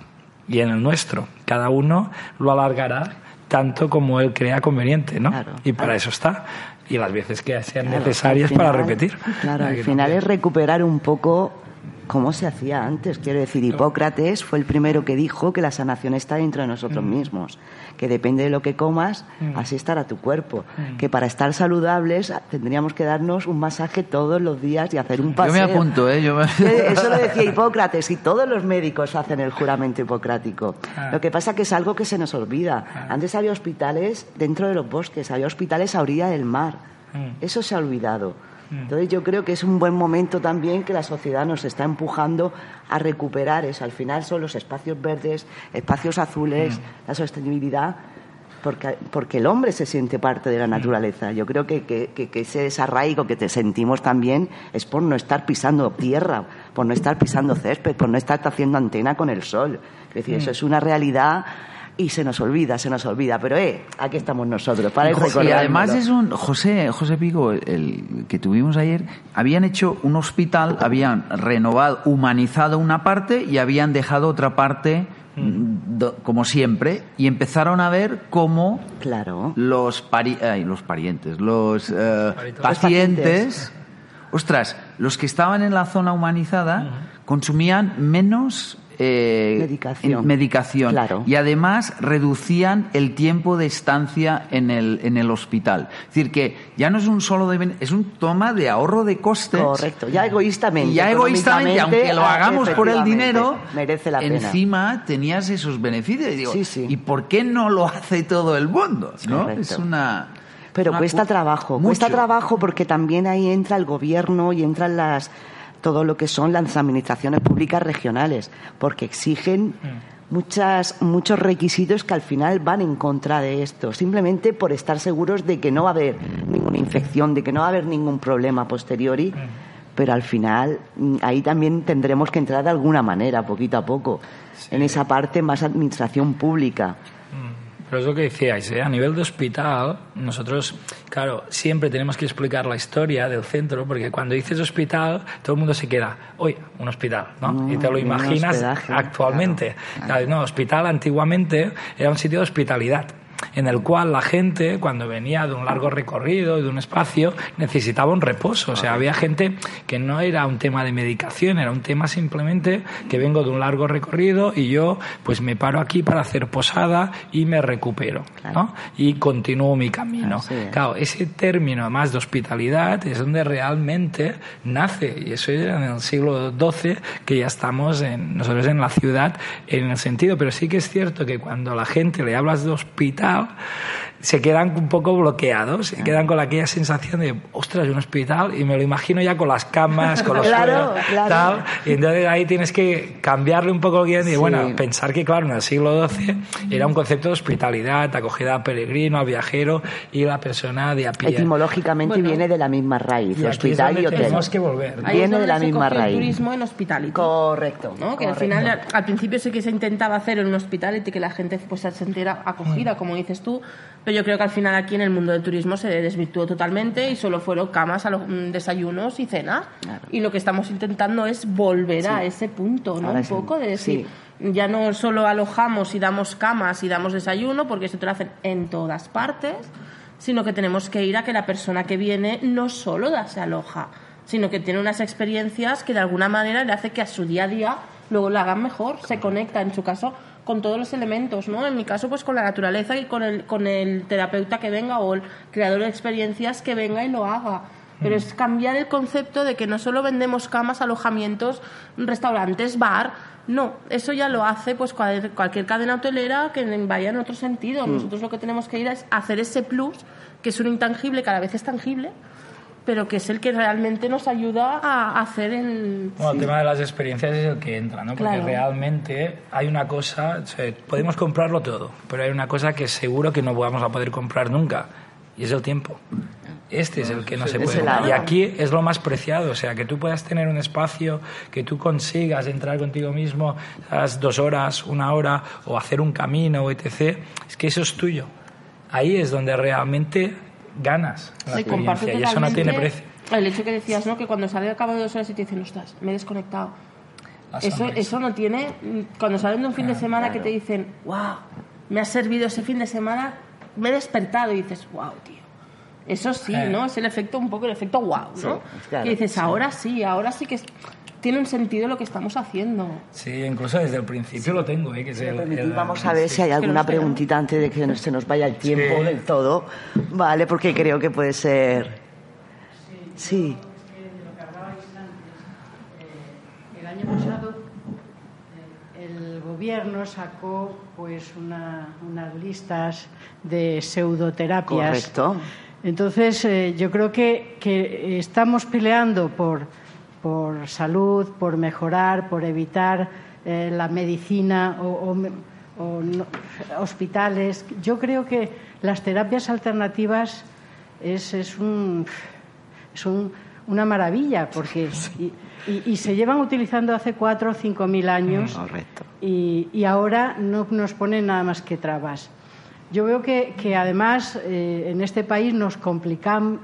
y en el nuestro. Cada uno lo alargará tanto como él crea conveniente, ¿no? y para eso está y las veces que sean necesarias para repetir. Claro, al final es recuperar un poco ¿Cómo se hacía antes? Quiero decir, Hipócrates fue el primero que dijo que la sanación está dentro de nosotros mm. mismos, que depende de lo que comas, mm. así estará tu cuerpo, mm. que para estar saludables tendríamos que darnos un masaje todos los días y hacer un paseo. Yo me apunto, ¿eh? Yo <laughs> Eso lo decía Hipócrates y todos los médicos hacen el juramento hipocrático. Ah. Lo que pasa que es algo que se nos olvida. Ah. Antes había hospitales dentro de los bosques, había hospitales a orilla del mar. Eso se ha olvidado. Entonces yo creo que es un buen momento también que la sociedad nos está empujando a recuperar eso. Al final son los espacios verdes, espacios azules, mm. la sostenibilidad, porque, porque el hombre se siente parte de la mm. naturaleza. Yo creo que, que, que, ese desarraigo que te sentimos también es por no estar pisando tierra, por no estar pisando césped, por no estar haciendo antena con el sol. Es decir, eso mm. es una realidad y se nos olvida, se nos olvida. Pero eh, aquí estamos nosotros para Y además es un José José Pico, el que tuvimos ayer, habían hecho un hospital, habían renovado, humanizado una parte y habían dejado otra parte mm, como siempre y empezaron a ver cómo claro. los los parientes, los eh, pacientes, ostras, los que estaban en la zona humanizada consumían menos eh, medicación, medicación. y además reducían el tiempo de estancia en el, en el hospital. Es decir, que ya no es un solo de, es un toma de ahorro de costes. Correcto, ya egoístamente. Y ya egoístamente, aunque lo hagamos por el dinero, merece la pena. encima tenías esos beneficios. ¿Y por qué no lo hace todo el mundo? ¿no? Es una... Pero cuesta trabajo, cuesta trabajo porque también ahí entra el gobierno y entran las todo lo que son las administraciones públicas regionales, porque exigen Mm. muchas, muchos requisitos que al final van en contra de esto, simplemente por estar seguros de que no va a haber ninguna infección, de que no va a haber ningún problema posteriori. Pero al final mm, ahí también tendremos que entrar de alguna manera, poquito a poco, en esa parte más administración pública. Pero es lo que decíais, ¿eh? a nivel de hospital, nosotros, claro, siempre tenemos que explicar la historia del centro, porque cuando dices hospital, todo el mundo se queda, oye, un hospital, ¿no? No, y te lo imaginas actualmente. Claro, No, hospital antiguamente era un sitio de hospitalidad en el cual la gente, cuando venía de un largo recorrido y de un espacio, necesitaba un reposo. O sea, había gente que no era un tema de medicación, era un tema simplemente que vengo de un largo recorrido y yo pues me paro aquí para hacer posada y me recupero, ¿no? Y continúo mi camino. Es. Claro, ese término más de hospitalidad es donde realmente nace, y eso era en el siglo XII, que ya estamos en, nosotros en la ciudad en el sentido, pero sí que es cierto que cuando a la gente le hablas de hospital, about. Se quedan un poco bloqueados, se quedan con aquella sensación de, ostras, un hospital, y me lo imagino ya con las camas, con los <laughs> Claro, suelos, claro. tal, y entonces ahí tienes que cambiarle un poco bien y Sí. bueno, pensar que claro, en el siglo XII era un concepto de hospitalidad, acogida al peregrino, al viajero y la persona de a pie. Etimológicamente Bueno. viene de la misma raíz, Y hospital y hotel. tenemos que volver. Ahí Viene de la misma cogió el raíz. turismo en hospitality. Correcto. ¿no? Que al correcto. final, al principio sí que se intentaba hacer en un hospitality que la gente pues, se sintiera acogida, como dices tú, pero yo creo que al final aquí en el mundo del turismo se desvirtuó totalmente y solo fueron camas, alo- mm, desayunos y cenas. Claro. Y lo que estamos intentando es volver a ese punto, ¿no? Ahora un sí. poco de decir, ya no solo alojamos y damos camas y damos desayuno, porque eso te lo hacen en todas partes, sino que tenemos que ir a que la persona que viene no solo da- se aloja, sino que tiene unas experiencias que de alguna manera le hace que a su día a día luego la hagan mejor, se conecta en su caso con todos los elementos, ¿no? En mi caso pues con la naturaleza y con el, con el terapeuta que venga o el creador de experiencias que venga y lo haga. Pero es cambiar el concepto de que no solo vendemos camas, alojamientos, restaurantes, bar. No, eso ya lo hace pues cual- cualquier cadena hotelera que vaya en otro sentido. Nosotros lo que tenemos que ir es hacer ese plus, que es un intangible que a la vez es tangible, pero que es el que realmente nos ayuda a hacer el... Bueno, el tema de las experiencias es el que entra, ¿no? Porque Claro. realmente hay una cosa, o sea, podemos comprarlo todo, pero hay una cosa que seguro que no vamos a poder comprar nunca, y es el tiempo. Este es el que no se Es puede. Y aquí es lo más preciado, o sea, que tú puedas tener un espacio, que tú consigas entrar contigo mismo las dos horas, una hora, o hacer un camino, etc. Es que eso es tuyo. Ahí es donde realmente ganas la Sí, experiencia, y eso no tiene precio. El hecho que decías, ¿no? Que cuando sale al cabo de dos horas y te dicen, ostras, me he desconectado. Eso, eso no tiene. Cuando salen de un fin de semana que te dicen, wow, me ha servido ese fin de semana, me he despertado y dices, wow, tío. Eso sí, Eh. ¿no? Es el efecto, un poco el efecto wow, ¿no? Sí, claro, que dices, sí. ahora sí, ahora sí que es- tiene un sentido lo que estamos haciendo. Sí, incluso desde el principio lo tengo, ¿eh? Que es el- el- Vamos a ver si hay alguna preguntita antes de que se nos vaya el tiempo Sí. del todo. Vale, porque creo que puede ser. Sí. de lo que hablabais antes, eh, el año pasado eh, el gobierno sacó pues una- unas listas de pseudoterapias. Correcto. Entonces eh, yo creo que, que estamos peleando por, por salud, por mejorar, por evitar eh, la medicina o, o no- hospitales. Yo creo que las terapias alternativas es, es un es un- una maravilla porque <laughs> y, y- y se llevan utilizando hace cuatro o cinco mil años Correcto. y, y ahora no nos ponen nada más que trabas. Yo veo que, que además eh, en este país nos complican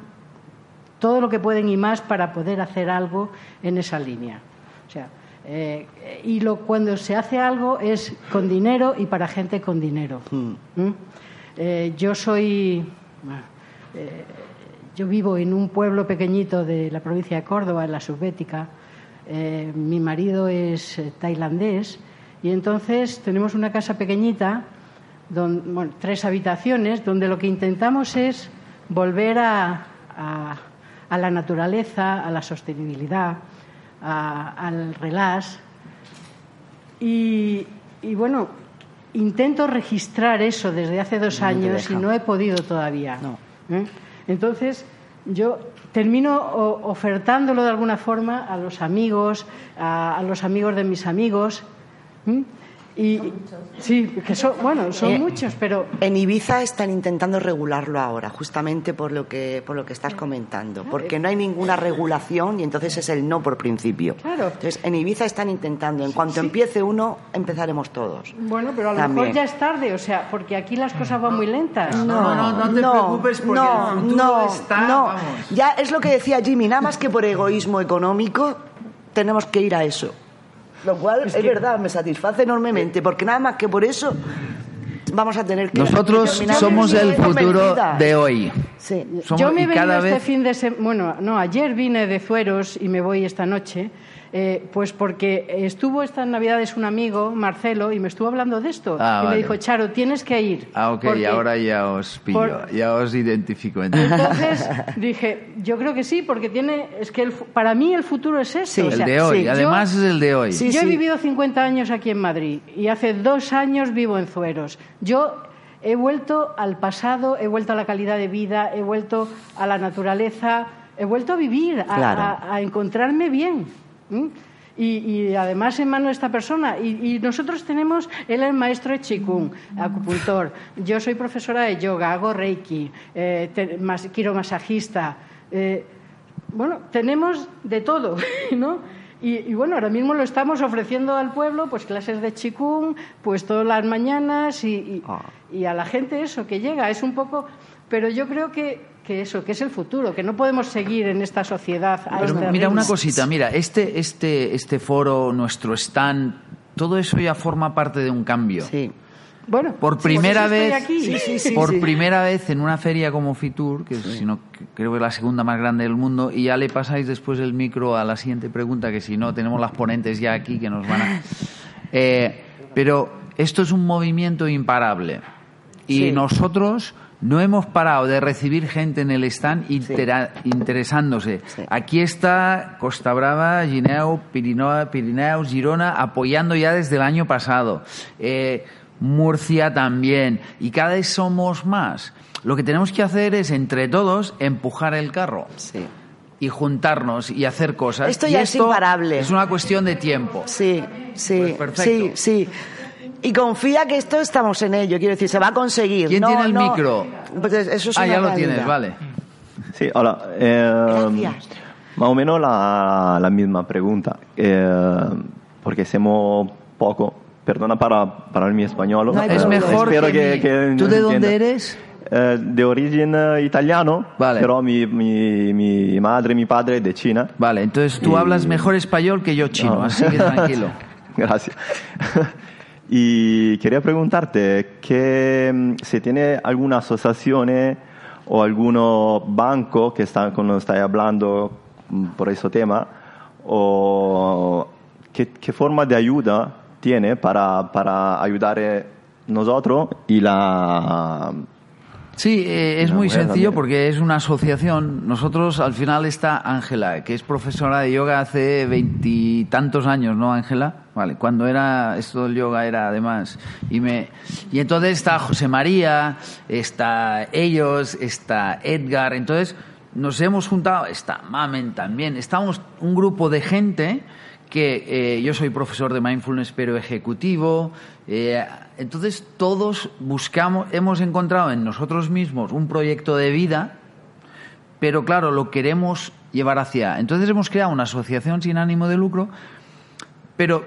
todo lo que pueden y más para poder hacer algo en esa línea. O sea, eh, y lo, cuando se hace algo es con dinero y para gente con dinero. ¿Mm? Eh, yo soy. eh, yo vivo en un pueblo pequeñito de la provincia de Córdoba, en la Subbética. Mi marido es tailandés y entonces tenemos una casa pequeñita, bueno, tres habitaciones, donde lo que intentamos es volver a, a- a la naturaleza, a la sostenibilidad, a- al relax. Y, y bueno, intento registrar eso desde hace dos No años y no he podido todavía. No. ¿Eh? Entonces, yo termino ofertándolo de alguna forma a los amigos, a, los amigos de mis amigos. Y, sí, que son, bueno, son eh, muchos, pero en Ibiza están intentando regularlo ahora, justamente por lo que por lo que estás comentando, porque no hay ninguna regulación y entonces es el no por principio. Claro. Entonces en Ibiza están intentando, en cuanto empiece uno, empezaremos todos. Bueno, pero a lo mejor ya es tarde, o sea, porque aquí las cosas van muy lentas. No, no, no, te preocupes porque no, el futuro no, está, no. Ya es lo que decía Jimmy, nada más que por egoísmo económico tenemos que ir a eso. Lo cual es, verdad, me satisface enormemente, porque nada más que por eso vamos a tener que... Nosotros somos el futuro de hoy. Sí. Yo me he venido este fin de semana... Bueno, no, ayer vine de Fueros y me voy esta noche eh, pues porque estuvo estas navidades un amigo, Marcelo, y me estuvo hablando de esto. Ah, y me dijo, Charo, tienes que ir. Ah, ok, y ahora ya os pillo, ya os identifico. Entonces <laughs> dije, yo creo que sí, porque tiene, es que para mí el futuro es eso. el de hoy, además es el de hoy. yo he vivido 50 años aquí en Madrid y hace dos años vivo en Zueros. Yo he vuelto al pasado, he vuelto a la calidad de vida, he vuelto a la naturaleza, he vuelto a vivir, a encontrarme bien. Y, además en mano de esta persona. Y, nosotros tenemos, él es maestro de Qigong, acupuntor. Yo soy profesora de yoga, hago reiki, eh, quiero masajista. Eh, bueno, tenemos de todo, <laughs> ¿no? Y, bueno, ahora mismo lo estamos ofreciendo al pueblo, pues clases de Qigong, pues todas las mañanas y, ah. y a la gente eso que llega. Es un poco. Pero yo creo que que eso, que es el futuro, que no podemos seguir en esta sociedad. Este mira una cosita, mira, este, este, este foro, nuestro stand, todo eso ya forma parte de un cambio. Sí. Bueno, por primera vez, por primera vez en una feria como Fitur, que si no, creo que es la segunda más grande del mundo, y ya le pasáis después el micro a la siguiente pregunta, que si no tenemos las ponentes ya aquí que nos van a. <laughs> Eh, pero esto es un movimiento imparable y nosotros no hemos parado de recibir gente en el stand interesándose. Aquí está Costa Brava, Gineo, Pirineos, Girona, apoyando ya desde el año pasado. Eh, Murcia también. Y cada vez somos más. Lo que tenemos que hacer es, entre todos, empujar el carro. Y juntarnos y hacer cosas. Esto ya es imparable. Es una cuestión de tiempo. Sí, sí. Pues sí, sí. Y confía que esto estamos en ello, quiero decir, se va a conseguir. ¿Quién tiene el micro? Pues eso es ah, ya lo tienes, vale. Sí, hola. Eh, más o menos la, la misma pregunta, eh, porque hacemos poco. Perdona para, para mi español. es mejor que, ¿Tú de dónde eres? Eh, de origen italiano, vale. pero mi, mi, mi, madre y mi padre de China. Vale, entonces tú hablas mejor español que yo chino, así que tranquilo. <laughs> Gracias. <laughs> Y quería preguntarte que mm, si tiene alguna asociación o algún banco que está, cuando está hablando mm, por ese tema, o qué, qué forma de ayuda tiene para, para ayudar a nosotros y la Sí, eh, es muy sencillo porque es una asociación. Nosotros al final está Ángela, que es profesora de yoga hace veintitantos años, ¿no, Ángela? Vale, cuando era esto del yoga era además y me y entonces está José María, está ellos, está Edgar, entonces nos hemos juntado, está Mamen también, estamos un grupo de gente que eh, yo soy profesor de mindfulness pero ejecutivo, eh, entonces todos buscamos, hemos encontrado en nosotros mismos un proyecto de vida, pero claro, lo queremos llevar hacia. Entonces hemos creado una asociación sin ánimo de lucro, pero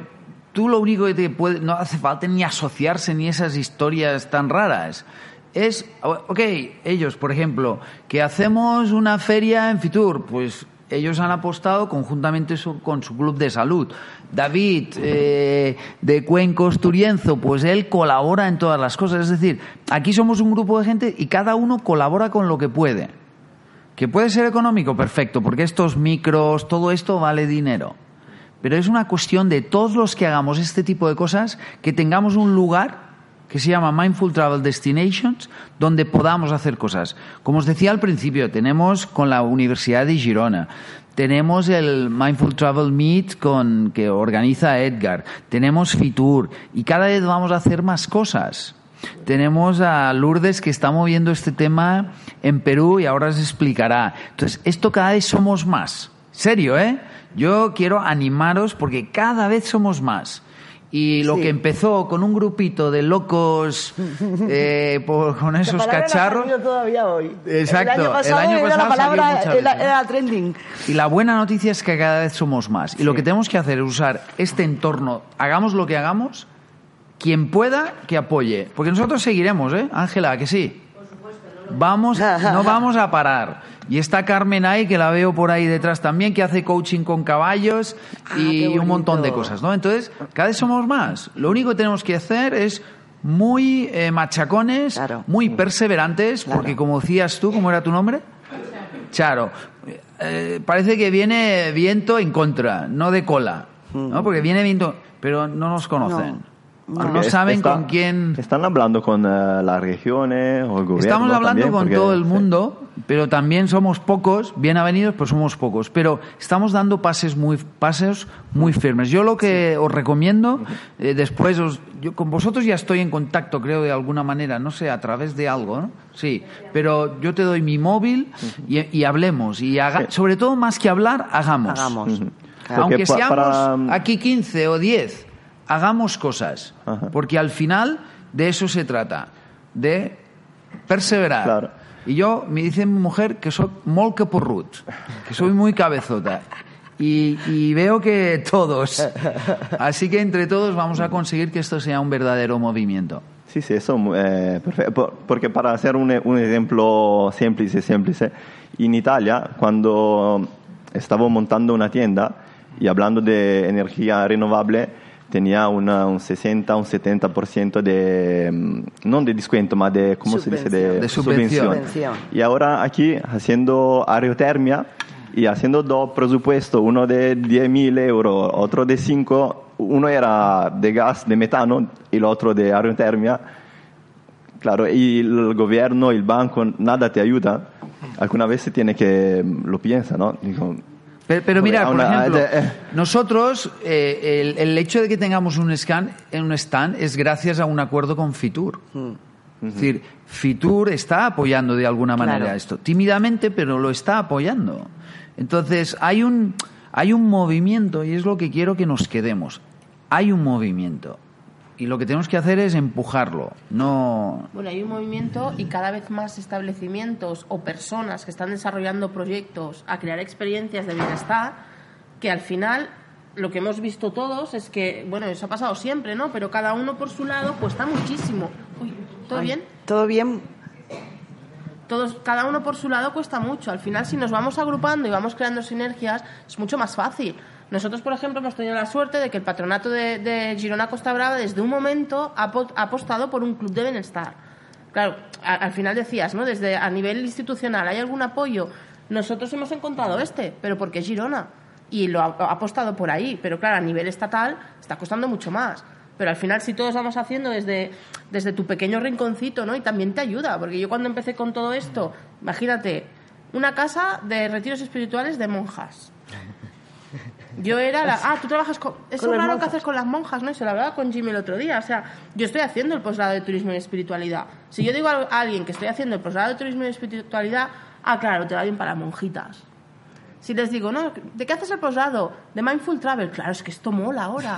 tú lo único que te puede, no hace falta ni asociarse ni esas historias tan raras. Es, ok, ellos, por ejemplo, que hacemos una feria en Fitur, pues ellos han apostado conjuntamente con su club de salud. David eh, de Cuencos Turienzo, pues él colabora en todas las cosas. Es decir, aquí somos un grupo de gente y cada uno colabora con lo que puede. Que puede ser económico, perfecto, porque estos micros, todo esto vale dinero. Pero es una cuestión de todos los que hagamos este tipo de cosas, que tengamos un lugar que se llama Mindful Travel Destinations, donde podamos hacer cosas. Como os decía al principio, tenemos con la Universidad de Girona, tenemos el Mindful Travel Meet con, que organiza Edgar. Tenemos Fitur. Y cada vez vamos a hacer más cosas. Tenemos a Lourdes que está moviendo este tema en Perú y ahora se explicará. Entonces, esto cada vez somos más. Serio, ¿eh? Yo quiero animaros porque cada vez somos más. Y lo Sí. que empezó con un grupito de locos <laughs> eh, por- con esos cacharros. todavía hoy. Exacto, El año el pasado era la palabra, era, trending. Y la buena noticia es que cada vez somos más. Y lo que tenemos que hacer es usar este entorno, hagamos lo que hagamos, quien pueda que apoye. Porque nosotros seguiremos, ¿eh? Ángela, que sí. Vamos, <laughs> no vamos a parar. Y está Carmen ahí, que la veo por ahí detrás también, que hace coaching con caballos Ah, y un montón de cosas, ¿no? Entonces, cada vez somos más. Lo único que tenemos que hacer es muy eh, machacones, Claro. muy perseverantes, Claro. porque como decías tú, ¿cómo era tu nombre? Charo, eh, parece que viene viento en contra, no de cola, ¿no? Porque viene viento, pero no nos conocen. No, Es- saben está- con quién. Están hablando con eh, las regiones o el gobierno. Estamos hablando también, con porque- todo el sí. mundo, pero también somos pocos, bien avenidos, pero somos pocos. Pero estamos dando pases muy, pasos muy firmes. Yo lo que os recomiendo, eh, después, os- yo con vosotros ya estoy en contacto, creo, de alguna manera, no sé, a través de algo, ¿no? Sí, pero yo te doy mi móvil y, y hablemos. Y haga- sobre todo, más que hablar, hagamos. Hagamos. Aunque seamos para- aquí 15 o 10, hagamos cosas. Ajá. Porque al final de eso se trata, de perseverar. Claro. Y yo, me dice mi mujer que soy molt caporrut, que soy muy cabezota. Y, y veo que todos. Así que entre todos vamos a conseguir que esto sea un verdadero movimiento. Sí, sí, eso eh, perfecto. Por- Porque para hacer un, un ejemplo simple, simple, en Italia, cuando estaba montando una tienda y hablando de energía renovable, tenía una- un 60, un 70% de, mm, no de descuento, más de, ¿cómo se dice? Subvención. De subvención. Subvención. Y ahora aquí, haciendo aerotermia y haciendo dos presupuestos, uno de 10.000 euros, otro de 5, uno era de gas, de metano, y el otro de aerotermia. Claro, y el gobierno, el banco, nada te ayuda. Alguna vez se tiene que, lo piensa, ¿no? Digo, Pero, pero mira, por ejemplo, eh, nosotros, eh, el, el hecho de que tengamos un, scan, un stand es gracias a un acuerdo con Fitur. Es decir, Fitur está apoyando de alguna manera Claro. esto, tímidamente, pero lo está apoyando. Entonces, hay un, hay un movimiento y es lo que quiero que nos quedemos. Hay un movimiento. Y lo que tenemos que hacer es empujarlo, no... Bueno, hay un movimiento y cada vez más establecimientos o personas que están desarrollando proyectos a crear experiencias de bienestar que al final lo que hemos visto todos es que, bueno, eso ha pasado siempre, ¿no? Pero cada uno por su lado cuesta muchísimo. Uy, ¿todo bien? ¿Todo bien? Todos, cada uno por su lado cuesta mucho. Al final, si nos vamos agrupando y vamos creando sinergias, es mucho más fácil. Nosotros, por ejemplo, hemos tenido la suerte de que el patronato de, Girona Costa Brava desde un momento ha, ha apostado por un club de bienestar. Claro, al final decías, ¿no? Desde a nivel institucional, ¿hay algún apoyo? Nosotros hemos encontrado este, pero porque es Girona. Y lo ha, ha apostado por ahí. Pero claro, a nivel estatal está costando mucho más. Pero al final, si todos vamos haciendo desde, desde tu pequeño rinconcito, ¿no? Y también te ayuda. Porque yo cuando empecé con todo esto, imagínate, una casa de retiros espirituales de monjas. Yo era la... Ah, tú trabajas con... Eso Con las raro que haces con las monjas, ¿no? Y se lo hablaba con Jimmy el otro día. O sea, yo estoy haciendo el posgrado de turismo y espiritualidad. Si yo digo a alguien que estoy haciendo el posgrado de turismo y espiritualidad, ah, claro, te va bien para monjitas. Si les digo, no, ¿de qué haces el posgrado? De Mindful Travel. Claro, es que esto mola ahora.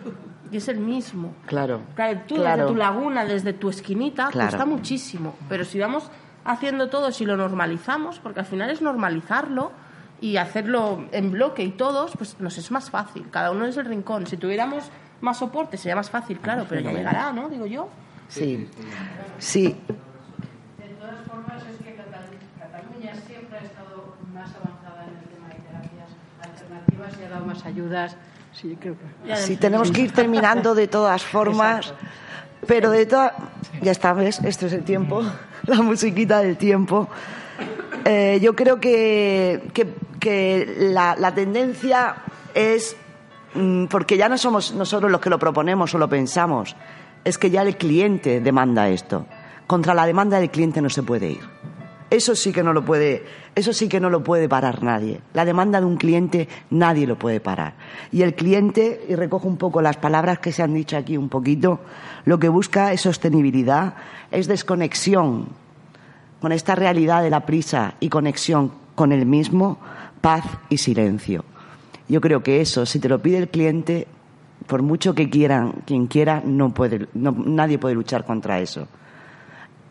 <laughs> y es el mismo. Claro. Claro, tú Claro. desde tu laguna, desde tu esquinita, Claro. cuesta muchísimo. Pero si vamos haciendo todo, si lo normalizamos, porque al final es normalizarlo y hacerlo en bloque y todos, pues nos es más fácil. Cada uno es el rincón. Si tuviéramos más soporte sería más fácil, claro, pero ya llegará, ¿no? Digo yo. Sí. Sí. De todas formas, es que Catal- Cataluña siempre ha estado más avanzada en el tema de terapias alternativas y ha dado más ayudas. Sí, creo que. Sí, tenemos que ir terminando de todas <laughs> formas, pero de todas... Ya está, ¿ves? Esto es el tiempo, <laughs> la musiquita del tiempo. Eh, yo creo que, que, que la, la tendencia es, mm, porque ya no somos nosotros los que lo proponemos o lo pensamos, es que ya el cliente demanda esto. Contra la demanda del cliente no se puede ir. Eso sí que no lo puede, eso sí que no lo puede parar nadie. La demanda de un cliente nadie lo puede parar. Y el cliente, y recojo un poco las palabras que se han dicho aquí un poquito, lo que busca es sostenibilidad, es desconexión con esta realidad de la prisa y conexión con el mismo, paz y silencio. Yo creo que eso, si te lo pide el cliente, por mucho que quieran, quien quiera, no puede, nadie puede luchar contra eso.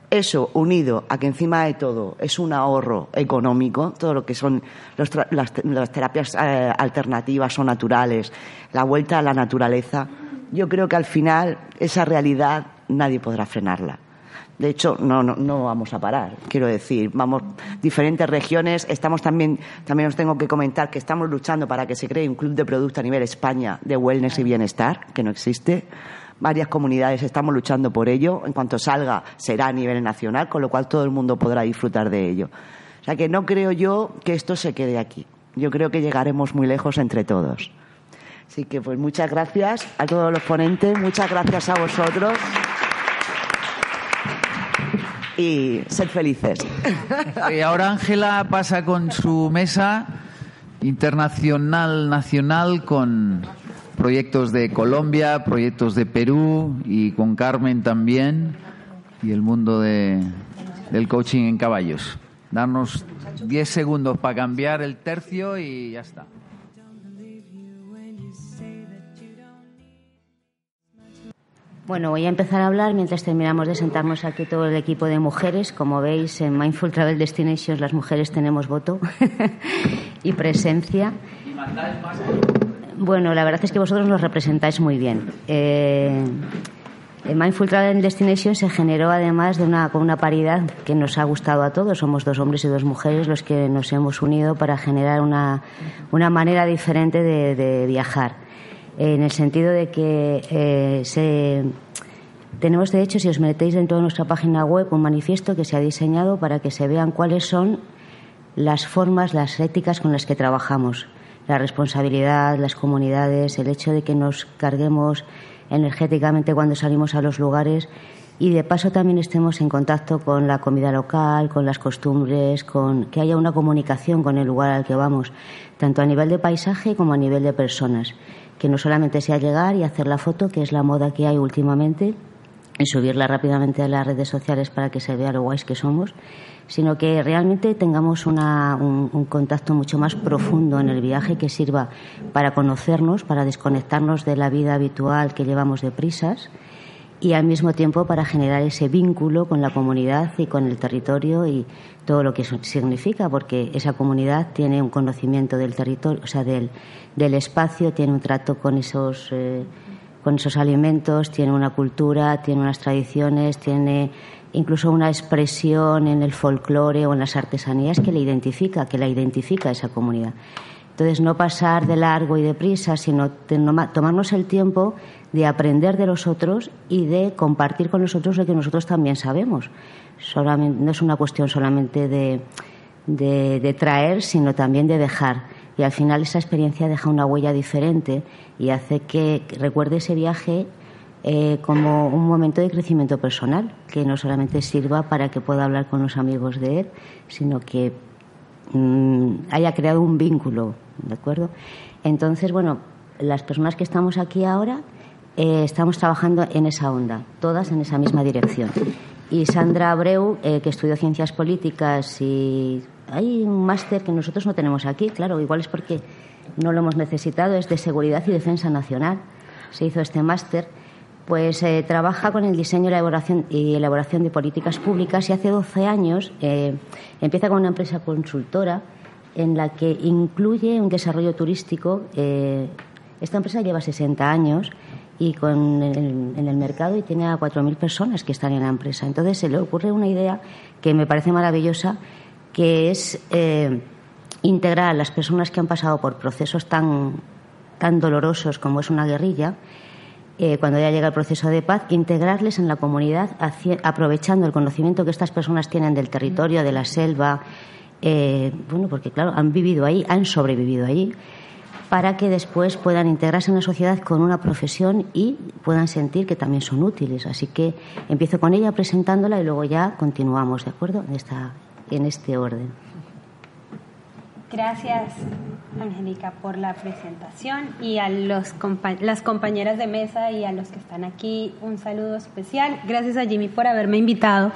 Eso, unido a que encima de todo es un ahorro económico, todo lo que son las, terapias eh, alternativas o naturales, la vuelta a la naturaleza, yo creo que al final esa realidad nadie podrá frenarla. De hecho, no, no, no, vamos a parar, quiero decir, vamos, diferentes regiones, estamos también, también os tengo que comentar que estamos luchando para que se cree un club de producto a nivel España de wellness y bienestar, que no existe. Varias comunidades estamos luchando por ello. En cuanto salga, será a nivel nacional, con lo cual todo el mundo podrá disfrutar de ello. O sea que no creo yo que esto se quede aquí. Yo creo que llegaremos muy lejos entre todos. Así que, pues, muchas gracias a todos los ponentes, muchas gracias a vosotros y sed felices. Y ahora Ángela pasa con su mesa internacional, nacional, con proyectos de Colombia, proyectos de Perú y con Carmen también y el mundo de, del coaching en caballos. Darnos 10 segundos para cambiar el tercio y ya está. Bueno, voy a empezar a hablar mientras terminamos de sentarnos aquí todo el equipo de mujeres. Como veis, en Mindful Travel Destinations las mujeres tenemos voto <laughs> y presencia. Bueno, la verdad es que vosotros nos representáis muy bien. Eh, Mindful Travel Destinations se generó además de una, con una paridad que nos ha gustado a todos. Somos dos hombres y dos mujeres los que nos hemos unido para generar una, una manera diferente de viajar en el sentido de que eh, tenemos, de hecho, si os metéis dentro de nuestra página web, un manifiesto que se ha diseñado para que se vean cuáles son las formas, las éticas con las que trabajamos. La responsabilidad, las comunidades, el hecho de que nos carguemos energéticamente cuando salimos a los lugares y de paso también estemos en contacto con la comida local, con las costumbres, con que haya una comunicación con el lugar al que vamos, tanto a nivel de paisaje como a nivel de personas que no solamente sea llegar y hacer la foto, que es la moda que hay últimamente, y subirla rápidamente a las redes sociales para que se vea lo guays que somos, sino que realmente tengamos un, un, contacto mucho más profundo en el viaje que sirva para conocernos, para desconectarnos de la vida habitual que llevamos de prisas y al mismo tiempo para generar ese vínculo con la comunidad y con el territorio y todo lo que eso significa, porque esa comunidad tiene un conocimiento del territorio, o sea, del, del espacio, tiene un trato con esos, eh, con esos alimentos, tiene una cultura, tiene unas tradiciones, tiene incluso una expresión en el folclore o en las artesanías que le identifica, que la identifica esa comunidad. Entonces, no pasar de largo y deprisa, sino tomarnos el tiempo de aprender de los otros y de compartir con nosotros lo que nosotros también sabemos. Solamente, no es una cuestión solamente de, de, traer, sino también de dejar. Y al final esa experiencia deja una huella diferente y hace que recuerde ese viaje eh, como un momento de crecimiento personal, que no solamente sirva para que pueda hablar con los amigos de él, sino que mm, haya creado un vínculo ¿de acuerdo? Entonces, bueno, las personas que estamos aquí ahora eh, estamos trabajando en esa onda, todas en esa misma dirección. Y Sandra Abreu, eh, que estudió Ciencias Políticas y hay un máster que nosotros no tenemos aquí, claro, igual es porque no lo hemos necesitado, es de Seguridad y Defensa Nacional. Se hizo este máster pues eh, trabaja con el diseño elaboración, y elaboración de políticas públicas y hace 12 años empieza con una empresa consultora en la que incluye un desarrollo turístico. Esta empresa lleva 60 años y con en el mercado y tiene a 4.000 personas que están en la empresa. Entonces se le ocurre una idea que me parece maravillosa, que es eh, integrar a las personas que han pasado por procesos tan, tan dolorosos como es una guerrilla, eh, cuando ya llega el proceso de paz, integrarles en la comunidad, aprovechando el conocimiento que estas personas tienen del territorio, de la selva, eh, bueno, porque claro, han vivido ahí, han sobrevivido allí, para que después puedan integrarse en la sociedad con una profesión y puedan sentir que también son útiles. Así que empiezo con ella presentándola y luego ya continuamos, ¿de acuerdo? En este orden. Gracias, Angélica, por la presentación y a las compañeras de mesa y a los que están aquí un saludo especial. Gracias a Jimmy por haberme invitado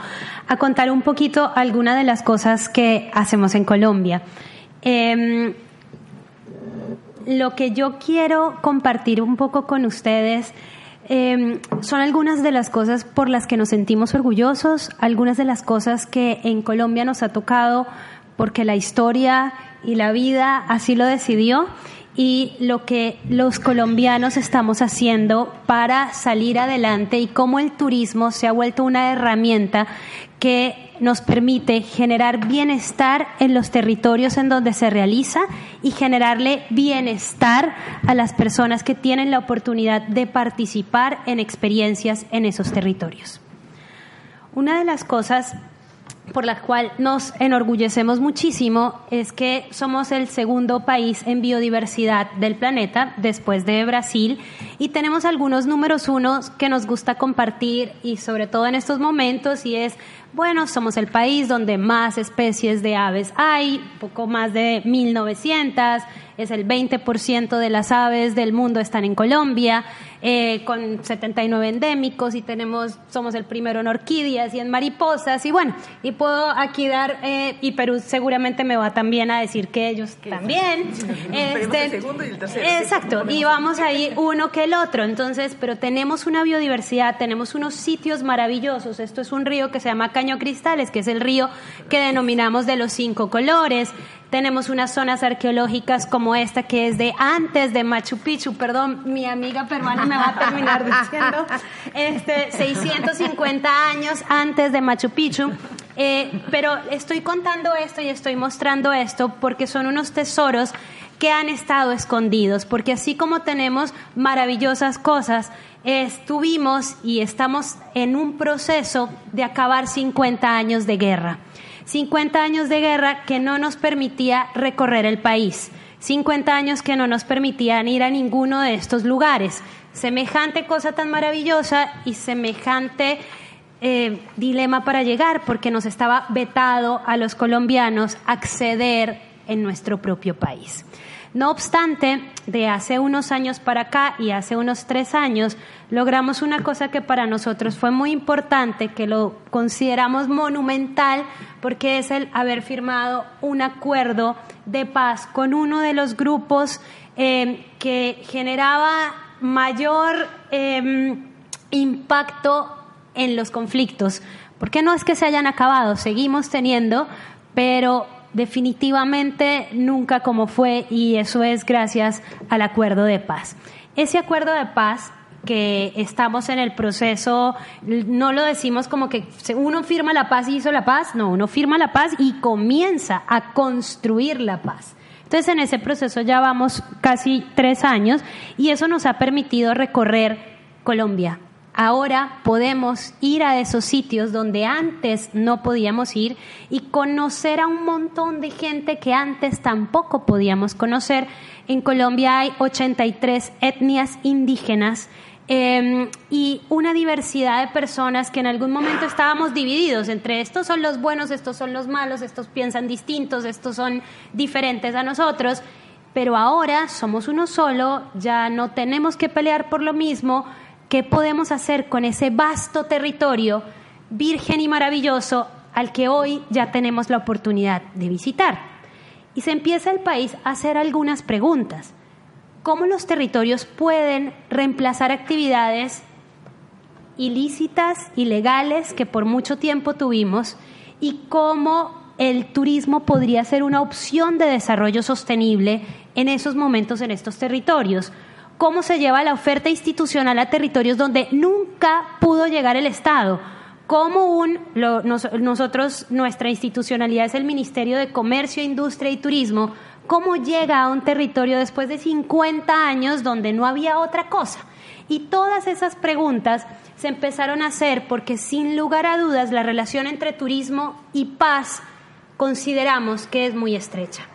a contar un poquito algunas de las cosas que hacemos en Colombia. Em, lo que yo quiero compartir un poco con ustedes em, son algunas de las cosas por las que nos sentimos orgullosos, algunas de las cosas que en Colombia nos ha tocado porque la historia y la vida así lo decidió y lo que los colombianos estamos haciendo para salir adelante y cómo el turismo se ha vuelto una herramienta que nos permite generar bienestar en los territorios en donde se realiza y generarle bienestar a las personas que tienen la oportunidad de participar en experiencias en esos territorios. Una de las cosas por la cual nos enorgullecemos muchísimo es que somos el segundo país en biodiversidad del planeta después de Brasil y tenemos algunos números unos que nos gusta compartir y sobre todo en estos momentos y es bueno, somos el país donde más especies de aves hay, poco más de 1900, es el 20% de las aves del mundo están en Colombia eh, con 79 endémicos y tenemos, somos el primero en orquídeas y en mariposas. Y bueno, y puedo aquí dar, eh, y Perú seguramente me va también a decir que ellos también. <laughs> Este, el segundo y el tercero. Exacto, y vamos ahí uno que el otro, entonces, pero tenemos una biodiversidad, tenemos unos sitios maravillosos, esto es un río que se llama Caño Cristales, que es el río que denominamos de los cinco colores, tenemos unas zonas arqueológicas como esta que es de antes de Machu Picchu, perdón, mi amiga peruana me va a terminar <laughs> diciendo, este, 650 años antes de Machu Picchu. Eh, pero estoy contando esto y estoy mostrando esto porque son unos tesoros que han estado escondidos, porque así como tenemos maravillosas cosas, estuvimos y estamos en un proceso de acabar 50 años de guerra. 50 años de guerra que no nos permitía recorrer el país. 50 años que no nos permitían ir a ninguno de estos lugares. Semejante cosa tan maravillosa y semejante eh, dilema para llegar, porque nos estaba vetado a los colombianos acceder en nuestro propio país. No obstante, de hace unos años para acá y hace unos tres años, logramos una cosa que para nosotros fue muy importante, que lo consideramos monumental, porque es el haber firmado un acuerdo de paz con uno de los grupos eh, que generaba mayor em, impacto en los conflictos. Porque no es que se hayan acabado, seguimos teniendo, pero definitivamente nunca como fue y eso es gracias al acuerdo de paz. Ese acuerdo de paz que estamos en el proceso, no lo decimos como que uno firma la paz y hizo la paz, no, uno firma la paz y comienza a construir la paz. Entonces en ese proceso ya vamos casi tres años y eso nos ha permitido recorrer Colombia, Ahora podemos ir a esos sitios donde antes no podíamos ir y conocer a un montón de gente que antes tampoco podíamos conocer. En Colombia hay 83 etnias indígenas em, y una diversidad de personas que en algún momento estábamos divididos entre estos son los buenos, estos son los malos, estos piensan distintos, estos son diferentes a nosotros, pero ahora somos uno solo, ya no tenemos que pelear por lo mismo, ¿Qué podemos hacer con ese vasto territorio virgen y maravilloso al que hoy ya tenemos la oportunidad de visitar? Y se empieza el país a hacer algunas preguntas. ¿Cómo los territorios pueden reemplazar actividades ilícitas, ilegales que por mucho tiempo tuvimos? ¿Y cómo el turismo podría ser una opción de desarrollo sostenible en esos momentos, en estos territorios? Cómo se lleva la oferta institucional a territorios donde nunca pudo llegar el Estado. Cómo un, nosotros, nuestra institucionalidad es el Ministerio de Comercio, Industria y Turismo, cómo llega a un territorio después de 50 años donde no había otra cosa. Y todas esas preguntas se empezaron a hacer porque sin lugar a dudas la relación entre turismo y paz consideramos que es muy estrecha.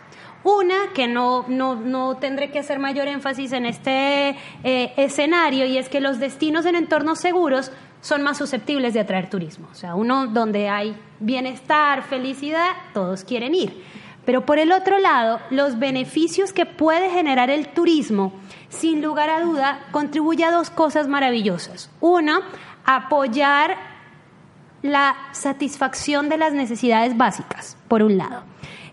Una, que no, no, no tendré que hacer mayor énfasis en este eh, escenario, y es que los destinos en entornos seguros son más susceptibles de atraer turismo. O sea, uno donde hay bienestar, felicidad, todos quieren ir. Pero por el otro lado, los beneficios que puede generar el turismo, sin lugar a duda, contribuye a dos cosas maravillosas. Una, apoyar la satisfacción de las necesidades básicas, por un lado.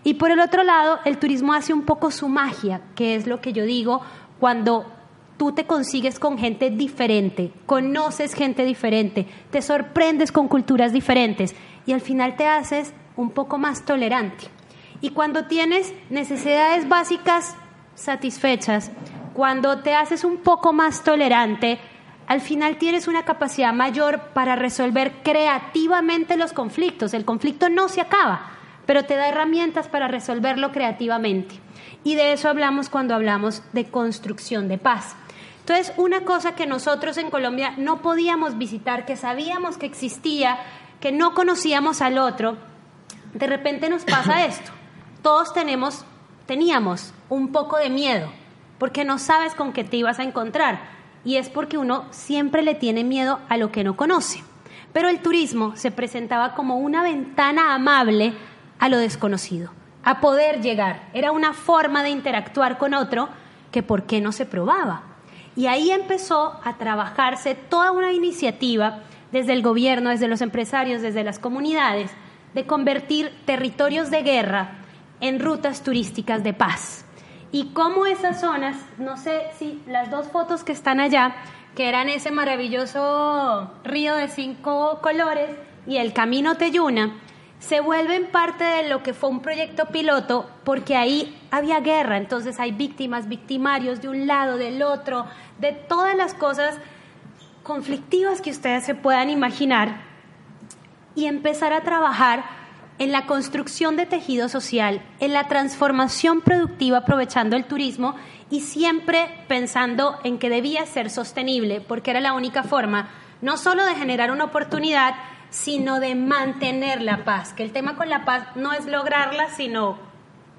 Y por el otro lado, el turismo hace un poco su magia, que es lo que yo digo cuando tú te consigues con gente diferente, conoces gente diferente, te sorprendes con culturas diferentes y al final te haces un poco más tolerante. Y cuando tienes necesidades básicas satisfechas, cuando te haces un poco más tolerante, al final tienes una capacidad mayor para resolver creativamente los conflictos. El conflicto no se acaba, pero te da herramientas para resolverlo creativamente. Y de eso hablamos cuando hablamos de construcción de paz. Entonces, una cosa que nosotros en Colombia no podíamos visitar, que sabíamos que existía, que no conocíamos al otro, de repente nos pasa <coughs> esto. Todos tenemos, teníamos un poco de miedo, porque no sabes con qué te ibas a encontrar y es porque uno siempre le tiene miedo a lo que no conoce. Pero el turismo se presentaba como una ventana amable a lo desconocido, a poder llegar. Era una forma de interactuar con otro que por qué no se probaba. Y ahí empezó a trabajarse toda una iniciativa desde el gobierno, desde los empresarios, desde las comunidades, de convertir territorios de guerra en rutas turísticas de paz y cómo esas zonas, no sé si las dos fotos que están allá, que eran ese maravilloso río de cinco colores y el camino Teyuna, se vuelven parte de lo que fue un proyecto piloto porque ahí había guerra, entonces hay víctimas, victimarios de un lado, del otro, de todas las cosas conflictivas que ustedes se puedan imaginar y empezar a trabajar en la construcción de tejido social, en la transformación productiva aprovechando el turismo y siempre pensando en que debía ser sostenible, porque era la única forma no solo de generar una oportunidad, sino de mantener la paz, que el tema con la paz no es lograrla, sino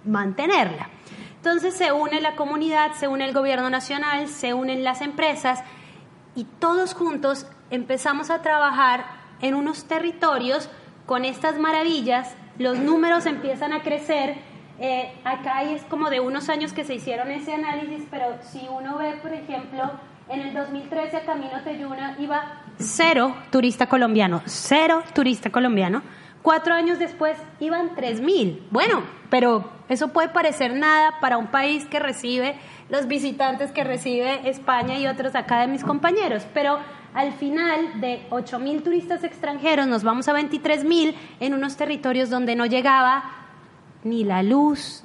mantenerla. Entonces se une la comunidad, se une el gobierno nacional, se unen las empresas y todos juntos empezamos a trabajar en unos territorios con estas maravillas, los números empiezan a crecer. Eh, acá es como de unos años que se hicieron ese análisis, pero si uno ve, por ejemplo, en el 2013 a Camino Teyuna iba cero turista colombiano, cero turista colombiano. Cuatro años después iban 3.000. Bueno, pero eso puede parecer nada para un país que recibe los visitantes que recibe España y otros acá de mis compañeros. Pero al final de 8.000 turistas extranjeros nos vamos a 23.000 en unos territorios donde no llegaba ni la luz,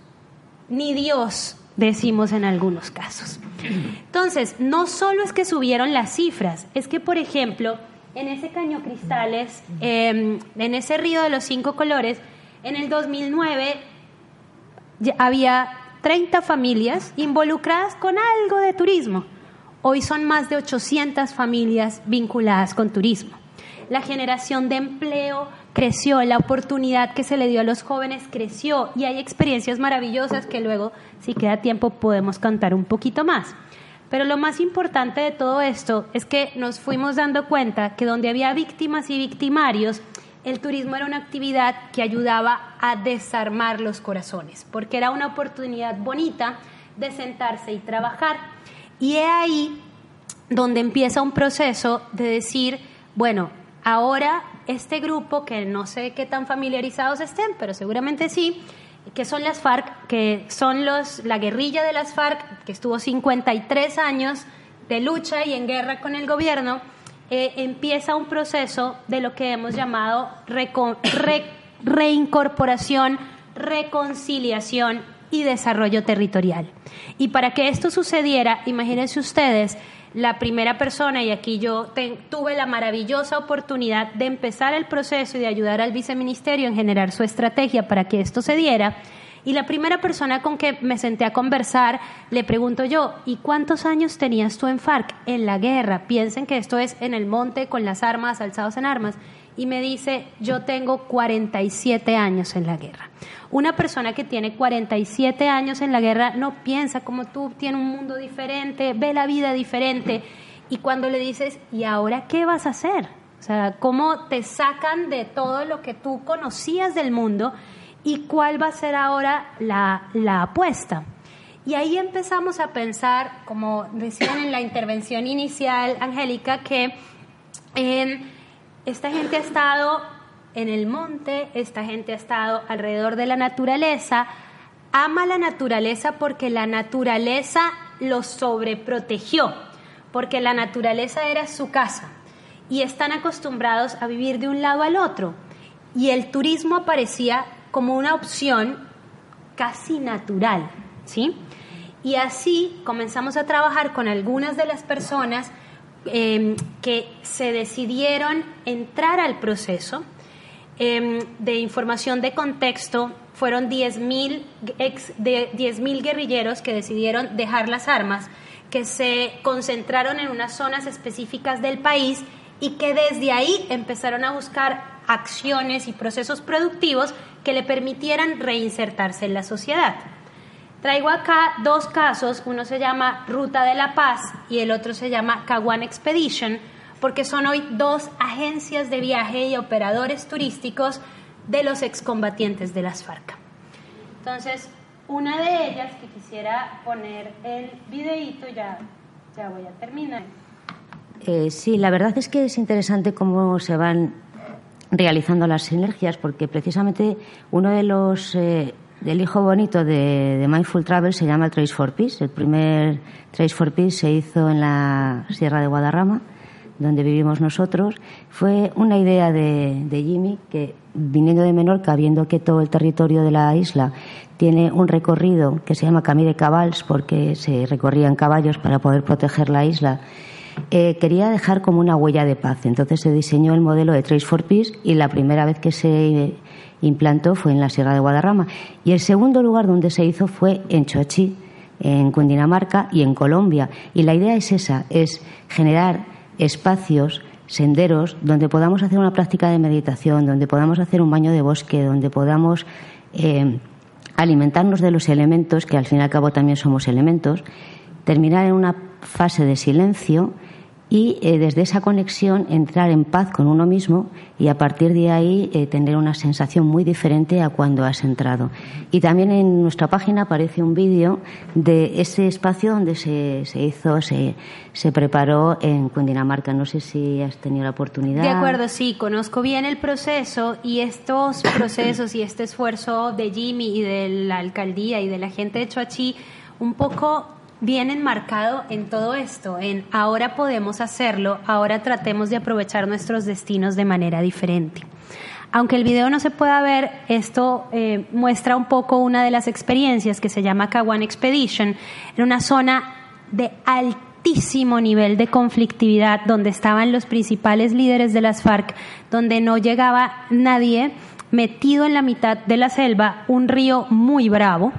ni Dios, decimos en algunos casos. Entonces, no solo es que subieron las cifras, es que, por ejemplo, en ese Caño Cristales, em, en ese río de los cinco colores, en el 2009 había 30 familias involucradas con algo de turismo. Hoy son más de 800 familias vinculadas con turismo. La generación de empleo creció, la oportunidad que se le dio a los jóvenes creció y hay experiencias maravillosas que luego, si queda tiempo, podemos contar un poquito más. Pero lo más importante de todo esto es que nos fuimos dando cuenta que donde había víctimas y victimarios, el turismo era una actividad que ayudaba a desarmar los corazones, porque era una oportunidad bonita de sentarse y trabajar. Y es ahí donde empieza un proceso de decir, bueno, ahora este grupo, que no sé qué tan familiarizados estén, pero seguramente sí, que son las FARC, que son los, la guerrilla de las FARC, que estuvo 53 años de lucha y en guerra con el gobierno, eh, empieza un proceso de lo que hemos llamado reincorporación, reconciliación y desarrollo territorial. Y para que esto sucediera, imagínense ustedes, la primera persona, y aquí yo tuve la maravillosa oportunidad de empezar el proceso y de ayudar al viceministerio en generar su estrategia para que esto se diera. Y la primera persona con que me senté a conversar, le pregunto yo, ¿y cuántos años tenías tú en FARC? En la guerra. Piensen que esto es en el monte con las armas, alzados en armas. Y me dice, yo tengo 47 años en la guerra. Una persona que tiene 47 años en la guerra no piensa como tú, tiene un mundo diferente, ve la vida diferente. Y cuando le dices, ¿y ahora qué vas a hacer? O sea, cómo te sacan de todo lo que tú conocías del mundo y cuál va a ser ahora la, la apuesta. Y ahí empezamos a pensar, como decían en la intervención inicial, Angélica, que eh, esta gente ha estado en el monte, esta gente ha estado alrededor de la naturaleza, ama la naturaleza porque la naturaleza los sobreprotegió, porque la naturaleza era su casa y están acostumbrados a vivir de un lado al otro. Y el turismo aparecía como una opción casi natural, ¿sí? Y así comenzamos a trabajar con algunas de las personas eh, que se decidieron entrar al proceso eh, de información de contexto. Fueron 10.000 10 guerrilleros que decidieron dejar las armas, que se concentraron en unas zonas específicas del país y que desde ahí empezaron a buscar acciones y procesos productivos que le permitieran reinsertarse en la sociedad. Traigo acá dos casos, uno se llama Ruta de la Paz y el otro se llama Caguán Expedition, porque son hoy dos agencias de viaje y operadores turísticos de los excombatientes de las FARC. Entonces, una de ellas que quisiera poner el videíto, ya, ya voy a terminar. Eh, sí, la verdad es que es interesante cómo se van realizando las sinergias, porque precisamente uno de los eh, el hijo bonito de, Mindful Travel se llama Trace for Peace. El primer Trace for Peace se hizo en la Sierra de Guadarrama, donde vivimos nosotros. Fue una idea de, Jimmy que, viniendo de Menorca, viendo que todo el territorio de la isla tiene un recorrido que se llama Camino de Cabals, porque se recorrían caballos para poder proteger la isla, eh, quería dejar como una huella de paz. Entonces se diseñó el modelo de Trace for Peace y la primera vez que se implantó fue en la Sierra de Guadarrama. Y el segundo lugar donde se hizo fue en Choachí, en Cundinamarca y en Colombia. Y la idea es esa, es generar espacios, senderos, donde podamos hacer una práctica de meditación, donde podamos hacer un baño de bosque, donde podamos eh, alimentarnos de los elementos, que al fin y al cabo también somos elementos, terminar en una fase de silencio y eh, desde esa conexión entrar en paz con uno mismo y a partir de ahí eh, tener una sensación muy diferente a cuando has entrado. Y también en nuestra página aparece un vídeo de ese espacio donde se, se hizo, se, se preparó en Cundinamarca. No sé si has tenido la oportunidad. De acuerdo, sí, conozco bien el proceso y estos <coughs> procesos y este esfuerzo de Jimmy y de la alcaldía y de la gente de Choachí un poco bien enmarcado en todo esto, en ahora podemos hacerlo, ahora tratemos de aprovechar nuestros destinos de manera diferente. Aunque el video no se pueda ver, esto eh, muestra un poco una de las experiencias que se llama Kawan Expedition, en una zona de altísimo nivel de conflictividad, donde estaban los principales líderes de las FARC, donde no llegaba nadie, metido en la mitad de la selva, un río muy bravo,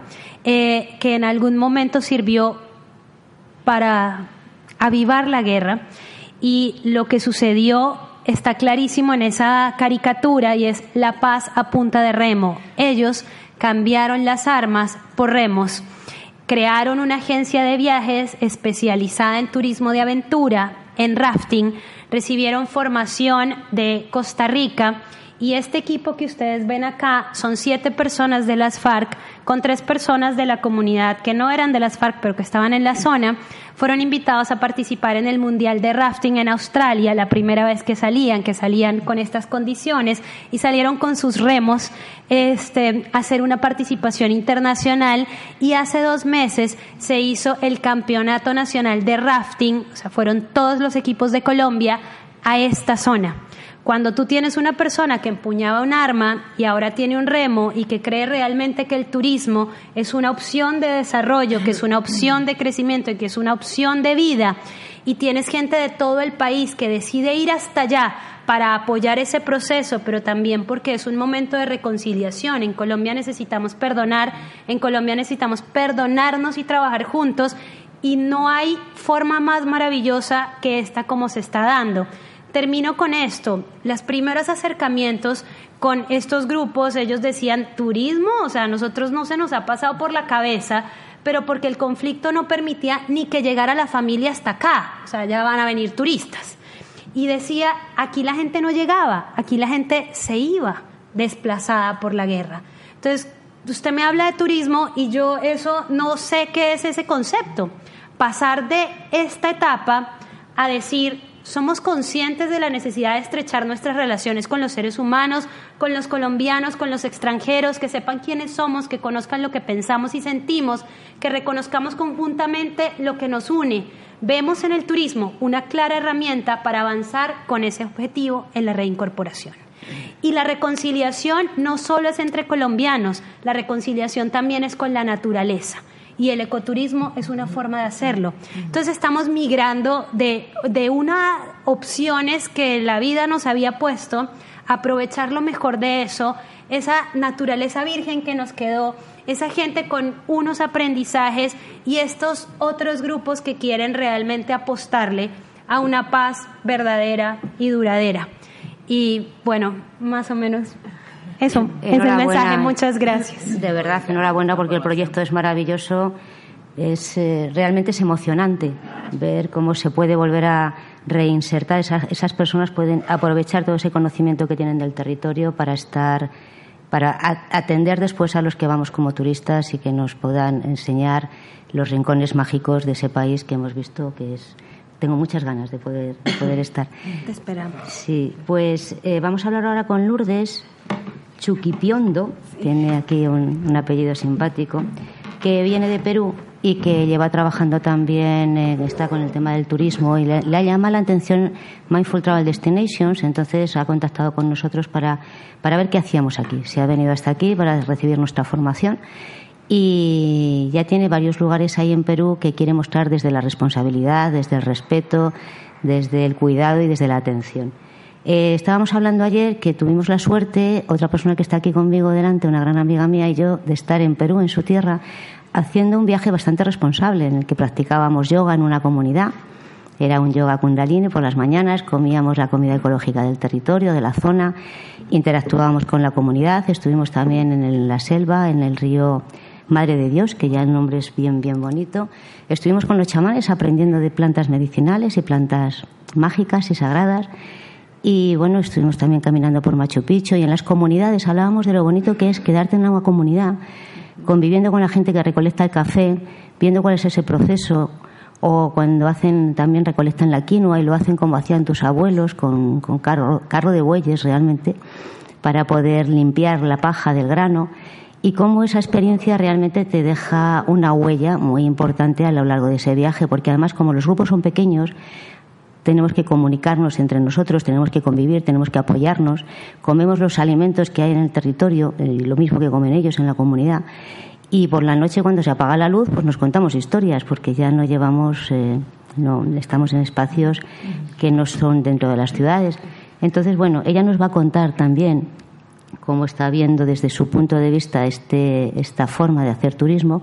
eh, que en algún momento sirvió para avivar la guerra. Y lo que sucedió está clarísimo en esa caricatura y es la paz a punta de remo. Ellos cambiaron las armas por remos, crearon una agencia de viajes especializada en turismo de aventura, en rafting, recibieron formación de Costa Rica y este equipo que ustedes ven acá son siete personas de las FARC con tres personas de la comunidad que no eran de las FARC pero que estaban en la zona. Fueron invitados a participar en el Mundial de Rafting en Australia, la primera vez que salían, que salían con estas condiciones y salieron con sus remos este, a hacer una participación internacional y hace dos meses se hizo el Campeonato Nacional de Rafting, o sea, fueron todos los equipos de Colombia a esta zona. Cuando tú tienes una persona que empuñaba un arma y ahora tiene un remo y que cree realmente que el turismo es una opción de desarrollo, que es una opción de crecimiento y que es una opción de vida, y tienes gente de todo el país que decide ir hasta allá para apoyar ese proceso, pero también porque es un momento de reconciliación. En Colombia necesitamos perdonar, en Colombia necesitamos perdonarnos y trabajar juntos, y no hay forma más maravillosa que esta como se está dando. Termino con esto. Los primeros acercamientos con estos grupos, ellos decían turismo, o sea, a nosotros no se nos ha pasado por la cabeza, pero porque el conflicto no permitía ni que llegara la familia hasta acá, o sea, ya van a venir turistas. y decía, aquí la gente no llegaba, aquí la gente se iba desplazada por la guerra. Entonces, usted me habla de turismo y yo eso no sé qué es ese concepto. Pasar de esta etapa a decir, somos conscientes de la necesidad de estrechar nuestras relaciones con los seres humanos, con los colombianos, con los extranjeros, que sepan quiénes somos, que conozcan lo que pensamos y sentimos, que reconozcamos conjuntamente lo que nos une. Vemos en el turismo una clara herramienta para avanzar con ese objetivo en la reincorporación. Y la reconciliación no solo es entre colombianos, la reconciliación también es con la naturaleza y el ecoturismo es una forma de hacerlo. Entonces estamos migrando de, de unas opciones que la vida nos había puesto, aprovechar lo mejor de eso, esa naturaleza virgen que nos quedó, esa gente con unos aprendizajes y estos otros grupos que quieren realmente apostarle a una paz verdadera y duradera. Y bueno, más o menos eso es el mensaje. Muchas gracias. De verdad, enhorabuena porque el proyecto es maravilloso. Es eh, realmente es emocionante ver cómo se puede volver a reinsertar. Esas, esas personas pueden aprovechar todo ese conocimiento que tienen del territorio para estar para atender después a los que vamos como turistas y que nos puedan enseñar los rincones mágicos de ese país que hemos visto que es tengo muchas ganas de poder, de poder estar. Te esperamos. Sí, pues eh, vamos a hablar ahora con Lourdes, Chuquipiondo, tiene aquí un, apellido simpático, que viene de Perú y que lleva trabajando también, eh, está con el tema del turismo y le, le, llama la atención Mindful Travel Destinations, entonces ha contactado con nosotros para, para ver qué hacíamos aquí. Se ha venido hasta aquí para recibir nuestra formación y ya tiene varios lugares ahí en Perú que quiere mostrar desde la responsabilidad, desde el respeto, desde el cuidado y desde la atención. Eh, estábamos hablando ayer que tuvimos la suerte, otra persona que está aquí conmigo delante, una gran amiga mía y yo, de estar en Perú, en su tierra, haciendo un viaje bastante responsable en el que practicábamos yoga en una comunidad. Era un yoga kundalini por las mañanas, comíamos la comida ecológica del territorio, de la zona, interactuábamos con la comunidad, estuvimos también en la selva, en el río Madre de Dios, que ya el nombre es bien, bien bonito. Estuvimos con los chamanes aprendiendo de plantas medicinales y plantas mágicas y sagradas. Y bueno, estuvimos también caminando por Machu Picchu y en las comunidades hablábamos de lo bonito que es quedarte en una comunidad, conviviendo con la gente que recolecta el café, viendo cuál es ese proceso, o cuando hacen también recolectan la quinoa y lo hacen como hacían tus abuelos, con, con carro, carro de bueyes realmente, para poder limpiar la paja del grano y cómo esa experiencia realmente te deja una huella muy importante a lo largo de ese viaje, porque además como los grupos son pequeños, tenemos que comunicarnos entre nosotros, tenemos que convivir, tenemos que apoyarnos, comemos los alimentos que hay en el territorio, eh, lo mismo que comen ellos en la comunidad, y por la noche cuando se apaga la luz, pues nos contamos historias, porque ya no llevamos, eh, no estamos en espacios que no son dentro de las ciudades. Entonces, bueno, ella nos va a contar también cómo está viendo desde su punto de vista este, esta forma de hacer turismo,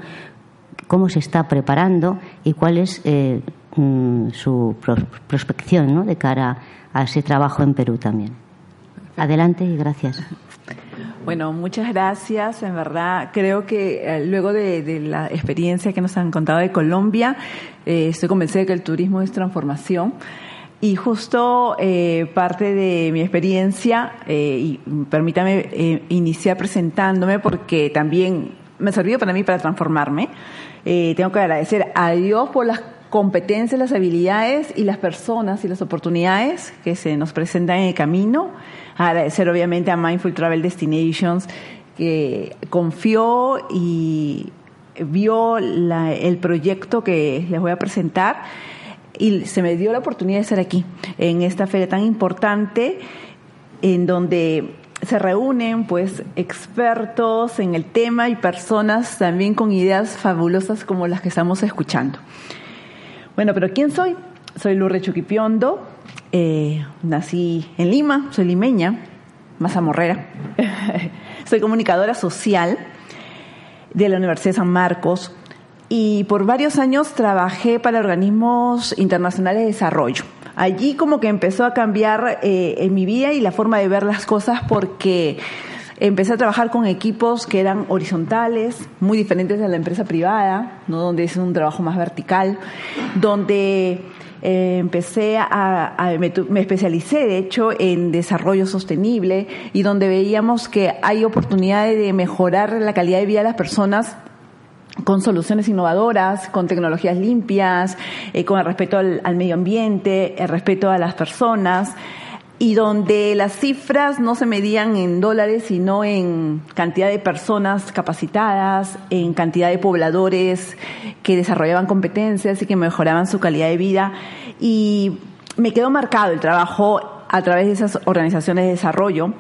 cómo se está preparando y cuál es eh, Mm, su prospección ¿no? de cara a ese trabajo en Perú también. Adelante y gracias. Bueno, muchas gracias. En verdad, creo que eh, luego de, la experiencia que nos han contado de Colombia, eh, estoy convencida de que el turismo es transformación. Y justo eh, parte de mi experiencia, y permítame iniciar presentándome porque también me ha servido para mí para transformarme. tengo que agradecer a Dios por las competencias, las habilidades y las personas y las oportunidades que se nos presentan en el camino. Agradecer obviamente a Mindful Travel Destinations que confió y vio el proyecto que les voy a presentar y se me dio la oportunidad de estar aquí en esta feria tan importante en donde se reúnen pues expertos en el tema y personas también con ideas fabulosas como las que estamos escuchando. Bueno, pero ¿quién soy? Soy Lourdes Chuquipiondo, eh, nací en Lima, soy limeña, más amorrera. <laughs> soy comunicadora social de la Universidad de San Marcos y por varios años trabajé para organismos internacionales de desarrollo. Allí como que empezó a cambiar eh, en mi vida y la forma de ver las cosas porque Empecé a trabajar con equipos que eran horizontales, muy diferentes de la empresa privada, ¿no? donde es un trabajo más vertical, donde eh, empecé a, me, especialicé de hecho en desarrollo sostenible y donde veíamos que hay oportunidades de mejorar la calidad de vida de las personas con soluciones innovadoras, con tecnologías limpias, eh, con el respeto al, medio ambiente, el respeto a las personas, y donde las cifras no se medían en dólares, sino en cantidad de personas capacitadas, en cantidad de pobladores que desarrollaban competencias y que mejoraban su calidad de vida. Y me quedó marcado el trabajo a través de esas organizaciones de desarrollo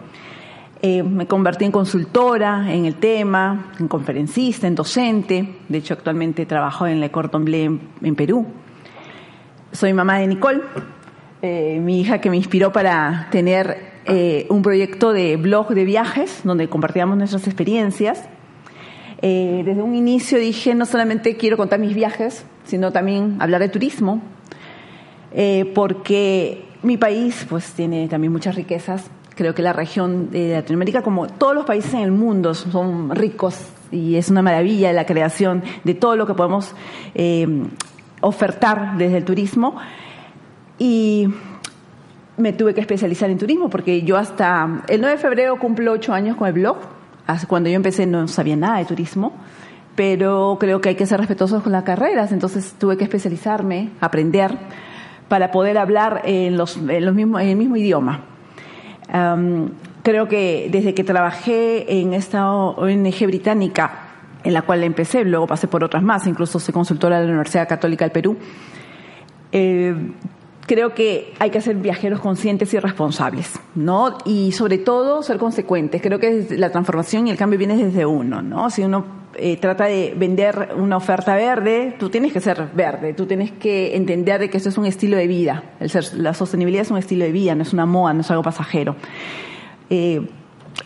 eh, me convertí en consultora en el tema, en conferencista, en docente. De hecho, actualmente trabajo en la Cordon Bleu en, Perú. Soy mamá de Nicole, eh, mi hija que me inspiró para tener eh, un proyecto de blog de viajes donde compartíamos nuestras experiencias. desde un inicio dije, no solamente quiero contar mis viajes, sino también hablar de turismo, porque mi país pues tiene también muchas riquezas Creo que la región de Latinoamérica, como todos los países en el mundo, son ricos y es una maravilla la creación de todo lo que podemos eh, ofertar desde el turismo. Y me tuve que especializar en turismo porque yo hasta el 9 de febrero cumplo ocho años con el blog. Cuando yo empecé no sabía nada de turismo, pero creo que hay que ser respetuosos con las carreras, entonces tuve que especializarme, aprender para poder hablar en, los, en, los mismos, en el mismo idioma creo que desde que trabajé en esta ONG británica, en la cual empecé, luego pasé por otras más, incluso soy consultora de la Universidad Católica del Perú, eh, creo que hay que ser viajeros conscientes y responsables, ¿no? Y sobre todo ser consecuentes. Creo que la transformación y el cambio viene desde uno, ¿no? Si uno eh, trata de vender una oferta verde, tú tienes que ser verde, tú tienes que entender de que eso es un estilo de vida. El ser, la sostenibilidad es un estilo de vida, no es una moda, no es algo pasajero. Eh,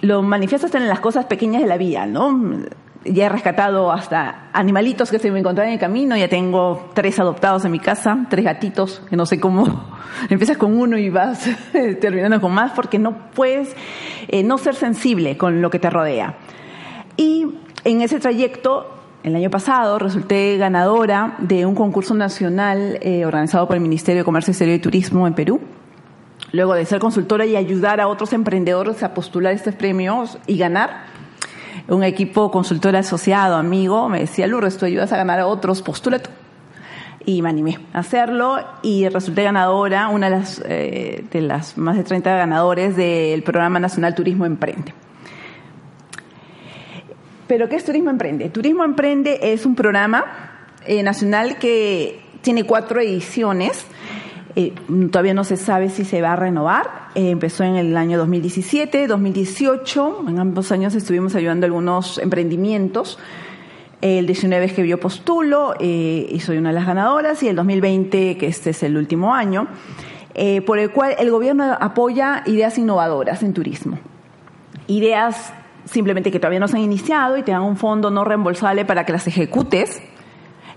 lo manifiestas en las cosas pequeñas de la vida, ¿no? Ya he rescatado hasta animalitos que se me encontraban en el camino, ya tengo tres adoptados en mi casa, tres gatitos, que no sé cómo <laughs> empiezas con uno y vas <laughs> terminando con más, porque no puedes eh, no ser sensible con lo que te rodea. Y en ese trayecto, el año pasado, resulté ganadora de un concurso nacional eh, organizado por el Ministerio de Comercio Exterior y Turismo en Perú. Luego de ser consultora y ayudar a otros emprendedores a postular estos premios y ganar, un equipo consultor asociado, amigo, me decía, Lourdes, tú ayudas a ganar a otros, postula tú. Y me animé a hacerlo y resulté ganadora, una de las, eh, de las más de 30 ganadores del Programa Nacional Turismo Emprende. Pero ¿qué es Turismo Emprende? Turismo Emprende es un programa eh, nacional que tiene cuatro ediciones. Eh, todavía no se sabe si se va a renovar. Eh, empezó en el año 2017, 2018. En ambos años estuvimos ayudando a algunos emprendimientos. El 19 es que yo postulo y soy una de las ganadoras. Y el 2020, que este es el último año, por el cual el gobierno apoya ideas innovadoras en turismo. Ideas simplemente que todavía no se han iniciado y te dan un fondo no reembolsable para que las ejecutes.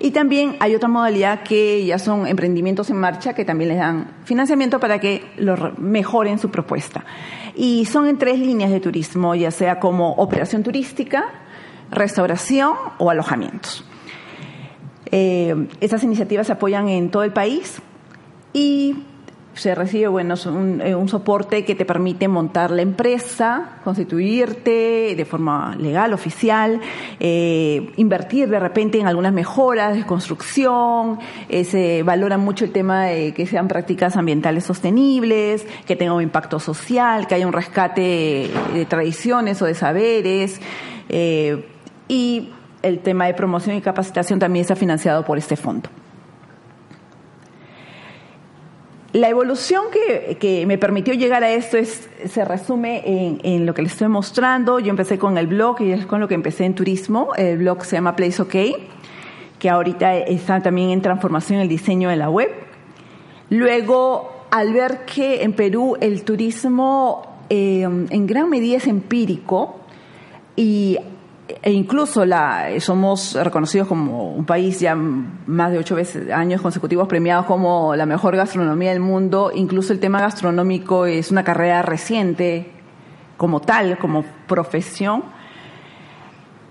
Y también hay otra modalidad que ya son emprendimientos en marcha que también les dan financiamiento para que lo mejoren su propuesta. Y son en tres líneas de turismo, ya sea como operación turística, restauración o alojamientos. Eh, esas iniciativas se apoyan en todo el país y se recibe bueno, eh, un, soporte que te permite montar la empresa, constituirte de forma legal, oficial, eh, invertir de repente en algunas mejoras de construcción, eh, se valora mucho el tema de que sean prácticas ambientales sostenibles, que tenga un impacto social, que haya un rescate de tradiciones o de saberes, y el tema de promoción y capacitación también está financiado por este fondo. La evolución que, me permitió llegar a esto es, se resume en, lo que les estoy mostrando. Yo empecé con el blog y es con lo que empecé en turismo. El blog se llama Place OK, que ahorita está también en transformación el diseño de la web. Luego, al ver que en Perú el turismo eh, en gran medida es empírico y e incluso la, somos reconocidos como un país ya más de ocho veces, años consecutivos premiados como la mejor gastronomía del mundo. Incluso el tema gastronómico es una carrera reciente, como tal, como profesión.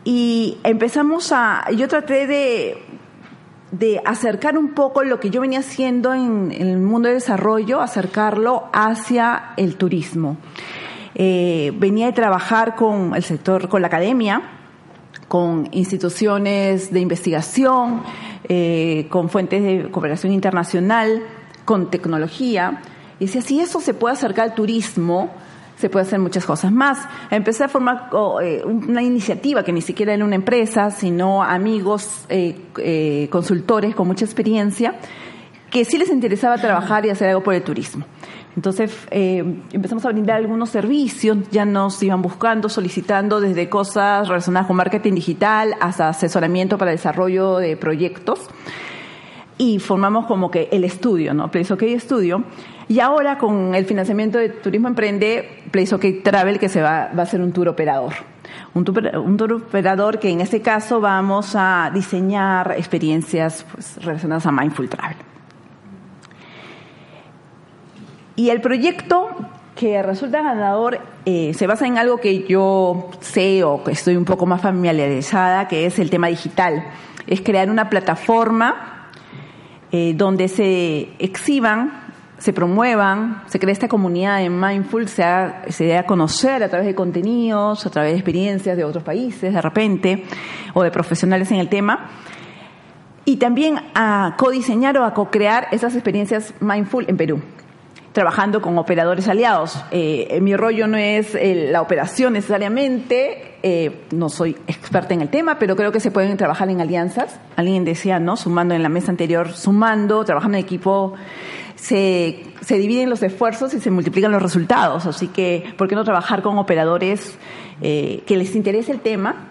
Y empezamos a, yo traté de, acercar un poco lo que yo venía haciendo en, el mundo de desarrollo, acercarlo hacia el turismo. Eh, venía de trabajar con el sector, con la academia, con instituciones de investigación, eh, con fuentes de cooperación internacional, con tecnología. Y si así eso se puede acercar al turismo, se puede hacer muchas cosas más. Empecé a formar eh, una iniciativa que ni siquiera era una empresa, sino amigos, eh, eh, consultores con mucha experiencia, que sí les interesaba trabajar y hacer algo por el turismo. Entonces empezamos a brindar algunos servicios, ya nos iban buscando, solicitando desde cosas relacionadas con marketing digital hasta asesoramiento para desarrollo de proyectos y formamos como que el estudio, ¿no? Place OK Estudio. Y ahora con el financiamiento de Turismo Emprende, Place OK Travel, que se va, va a ser un tour operador. Un tour, un tour, operador que en este caso vamos a diseñar experiencias pues, relacionadas a Mindful Travel. Y el proyecto que resulta ganador eh, se basa en algo que yo sé o que estoy un poco más familiarizada, que es el tema digital. Es crear una plataforma eh, donde se exhiban, se promuevan, se crea esta comunidad de Mindful, se, se dé a conocer a través de contenidos, a través de experiencias de otros países de repente, o de profesionales en el tema, y también a codiseñar o a co-crear esas experiencias Mindful en Perú trabajando con operadores aliados. Eh, mi rollo no es la operación necesariamente, eh, no soy experta en el tema, pero creo que se pueden trabajar en alianzas. Alguien decía, ¿no? Sumando en la mesa anterior, sumando, trabajando en equipo, se, se dividen los esfuerzos y se multiplican los resultados. Así que, ¿por qué no trabajar con operadores eh, que les interese el tema?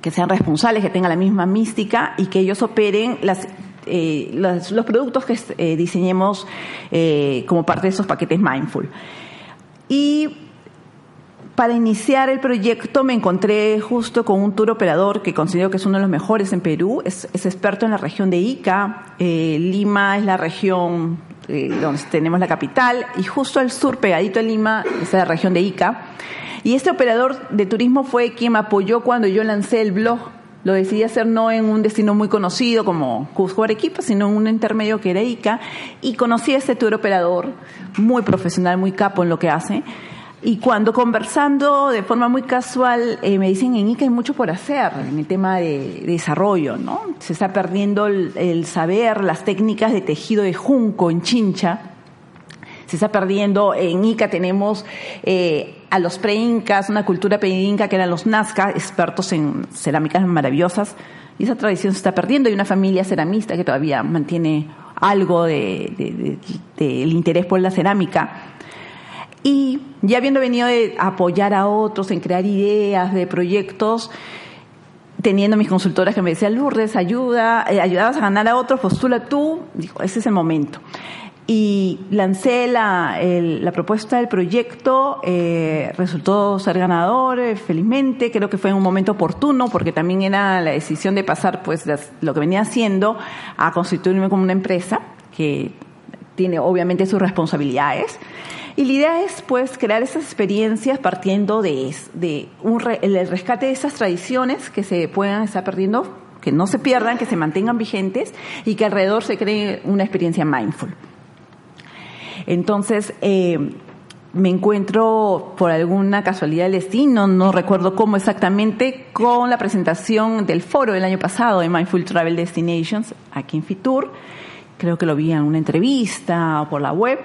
que sean responsables, que tengan la misma mística y que ellos operen las eh, los, productos que eh, diseñemos eh, como parte de esos paquetes Mindful. Y para iniciar el proyecto me encontré justo con un tour operador que considero que es uno de los mejores en Perú, es, experto en la región de Ica, Lima es la región donde tenemos la capital y justo al sur, pegadito a Lima, es la región de Ica. Y este operador de turismo fue quien me apoyó cuando yo lancé el blog lo decidí hacer no en un destino muy conocido como Cusco Arequipa, sino en un intermedio que era Ica. Y conocí a este tour operador, muy profesional, muy capo en lo que hace. Y cuando conversando de forma muy casual, eh, me dicen en Ica hay mucho por hacer en el tema de, desarrollo, ¿no? Se está perdiendo el, saber, las técnicas de tejido de junco en chincha. Se está perdiendo, en Ica tenemos eh, a los pre-incas, una cultura pre-inca que eran los Nazca, expertos en cerámicas maravillosas, y esa tradición se está perdiendo. Hay una familia ceramista que todavía mantiene algo del de, interés por la cerámica. Y ya habiendo venido de apoyar a otros en crear ideas de proyectos, teniendo mis consultoras que me decían, Lourdes, ayuda, eh, ayudabas a ganar a otros, postula tú, dijo, ese es el momento y lancé la, la propuesta del proyecto, eh, resultó ser ganador, eh, felizmente, creo que fue en un momento oportuno, porque también era la decisión de pasar pues lo que venía haciendo a constituirme como una empresa, que tiene obviamente sus responsabilidades. Y la idea es pues crear esas experiencias partiendo de, de un el rescate de esas tradiciones que se puedan estar perdiendo, que no se pierdan, que se mantengan vigentes y que alrededor se cree una experiencia mindful. Entonces, eh, me encuentro por alguna casualidad del destino, no recuerdo cómo exactamente, con la presentación del foro del año pasado de Mindful Travel Destinations aquí en Fitur. Creo que lo vi en una entrevista o por la web.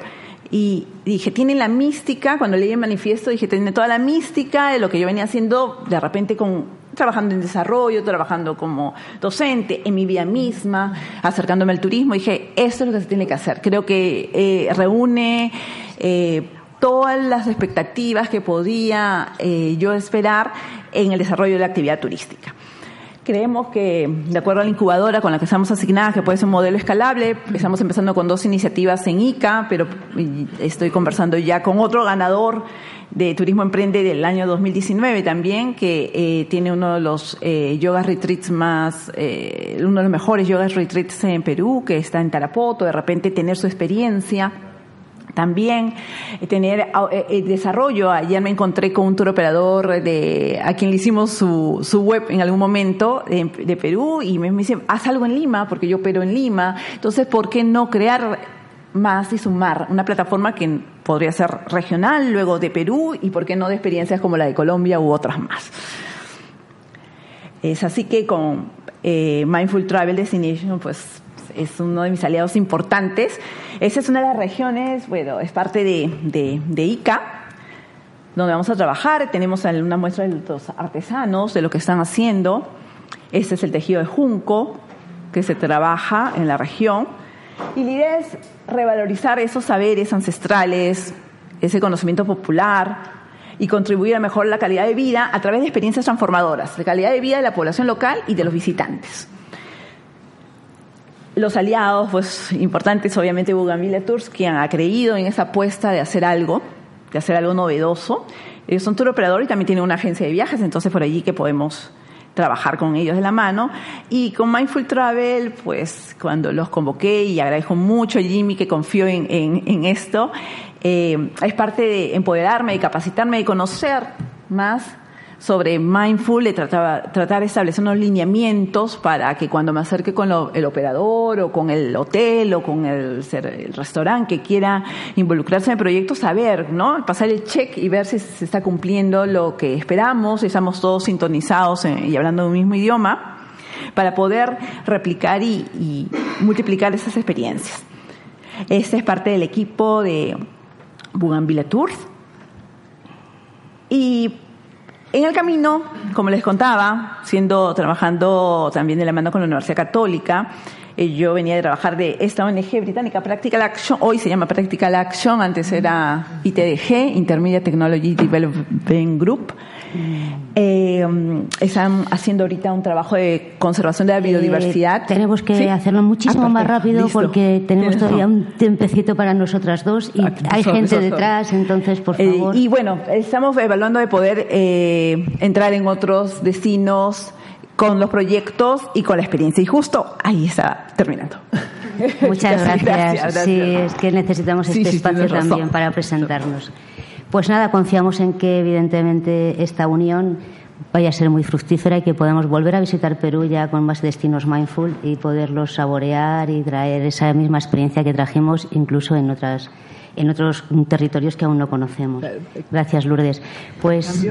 Y dije, tiene la mística, cuando leí el manifiesto, dije, tiene toda la mística de lo que yo venía haciendo de repente con trabajando en desarrollo, trabajando como docente, en mi vida misma, acercándome al turismo. Dije, esto es lo que se tiene que hacer. Creo que eh, reúne eh, todas las expectativas que podía eh, yo esperar en el desarrollo de la actividad turística. Creemos que, de acuerdo a la incubadora con la que estamos asignadas, que puede ser un modelo escalable, estamos empezando con dos iniciativas en ICA, pero estoy conversando ya con otro ganador de Turismo Emprende del año 2019 también, que eh, tiene uno de los eh, yoga retreats más, eh, uno de los mejores yoga retreats en Perú, que está en Tarapoto, de repente tener su experiencia También eh, tener eh, eh, desarrollo. Ayer me encontré con un tour operador de, a quien le hicimos su, su web en algún momento de, Perú y me, me, dice, haz algo en Lima, porque yo opero en Lima. Entonces, ¿por qué no crear más y sumar una plataforma que podría ser regional, luego de Perú y por qué no de experiencias como la de Colombia u otras más? Es así que con eh, Mindful Travel Destination, pues es uno de mis aliados importantes. Esa es una de las regiones, bueno, es parte de, de, ICA, donde vamos a trabajar. Tenemos una muestra de los artesanos, de lo que están haciendo. Este es el tejido de junco que se trabaja en la región. Y la idea es revalorizar esos saberes ancestrales, ese conocimiento popular y contribuir a mejorar la calidad de vida a través de experiencias transformadoras, de calidad de vida de la población local y de los visitantes. Los aliados, pues importantes, obviamente Bougainville Tours, quien ha creído en esa apuesta de hacer algo, de hacer algo novedoso. Ellos son tour operadores y también tienen una agencia de viajes, entonces por allí que podemos trabajar con ellos de la mano. Y con Mindful Travel, pues cuando los convoqué y agradezco mucho a Jimmy que confió en, en, en esto, eh, es parte de empoderarme, de capacitarme, de conocer más sobre mindful, de tratar, tratar de establecer unos lineamientos para que cuando me acerque con el operador o con el hotel o con el, restaurante que quiera involucrarse en el proyecto, saber, ¿no? Pasar el check y ver si se está cumpliendo lo que esperamos, si estamos todos sintonizados y hablando de un mismo idioma, para poder replicar y, y multiplicar esas experiencias. Este es parte del equipo de Bougainville Tours. Y en el camino, como les contaba, siendo trabajando también de la mano con la Universidad Católica, eh, yo venía de trabajar de esta ONG británica, Practical Action, hoy se llama Practical Action, antes era ITDG, Intermediate Technology Development Group. Eh, están haciendo ahorita un trabajo de conservación de la biodiversidad. Eh, tenemos que ¿Sí? hacerlo muchísimo ah, más rápido listo. porque tenemos todavía un tiempecito para nosotras dos y Aquí, hay gente detrás, entonces por favor. Eh, y bueno, estamos evaluando de poder eh, entrar en otros destinos con los proyectos y con la experiencia. Y justo ahí está terminando. Muchas <laughs> gracias. gracias, gracias. Sí, es que necesitamos este sí, espacio también para presentarnos. Pues nada, confiamos en que evidentemente esta unión vaya a ser muy fructífera y que podamos volver a visitar Perú ya con más destinos mindful y poderlos saborear y traer esa misma experiencia que trajimos incluso en otras en otros territorios que aún no conocemos. Gracias, Lourdes. Pues,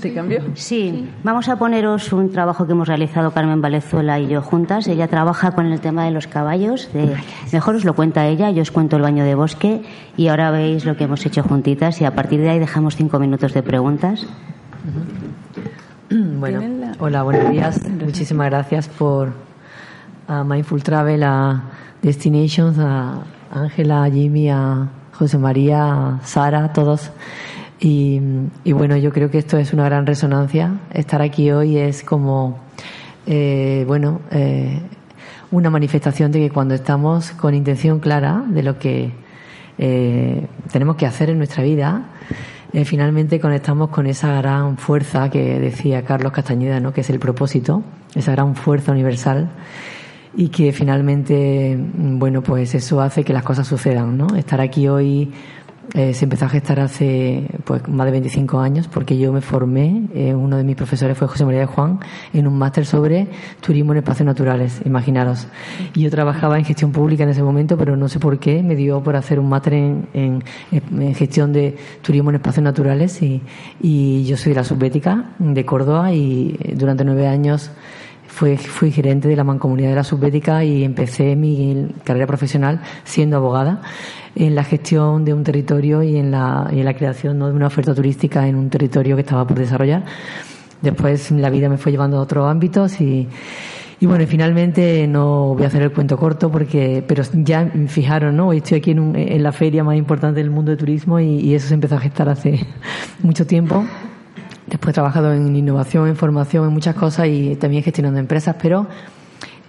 ¿Te cambió? Sí, sí, vamos a poneros un trabajo que hemos realizado Carmen Valenzuela y yo juntas. Ella trabaja con el tema de los caballos. De, mejor os lo cuenta ella, yo os cuento el baño de bosque y ahora veis lo que hemos hecho juntitas y a partir de ahí dejamos cinco minutos de preguntas. <clears throat> Bueno, hola, buenos días. Muchísimas gracias por a Mindful Travel, a Destinations, a Ángela, a Jimmy, a José María, Sara, todos. Y, bueno, yo creo que esto es una gran resonancia. Estar aquí hoy es como, eh, bueno, eh, una manifestación de que cuando estamos con intención clara de lo que eh, tenemos que hacer en nuestra vida, eh, finalmente conectamos con esa gran fuerza que decía Carlos Castañeda, ¿no? que es el propósito, esa gran fuerza universal y que finalmente, bueno, pues eso hace que las cosas sucedan, ¿no? Estar aquí hoy eh, se empezó a gestar hace pues más de 25 años porque yo me formé, eh, uno de mis profesores fue José María de Juan, en un máster sobre turismo en espacios naturales, imaginaros. Y yo trabajaba en gestión pública en ese momento, pero no sé por qué, me dio por hacer un máster en, en, en gestión de turismo en espacios naturales y, y yo soy de la Subbética de Córdoba y durante nueve años fui, fui gerente de la mancomunidad de la Subbética y empecé mi carrera profesional siendo abogada en la gestión de un territorio y en la, y en la creación ¿no? de una oferta turística en un territorio que estaba por desarrollar. Después la vida me fue llevando a otros ámbitos y, y bueno, finalmente no voy a hacer el cuento corto porque, pero ya fijaron, ¿no? Hoy estoy aquí en, un, en la feria más importante del mundo de turismo y eso se empezó a gestar hace <laughs> mucho tiempo. Después he trabajado en innovación, en formación, en muchas cosas y también gestionando empresas, pero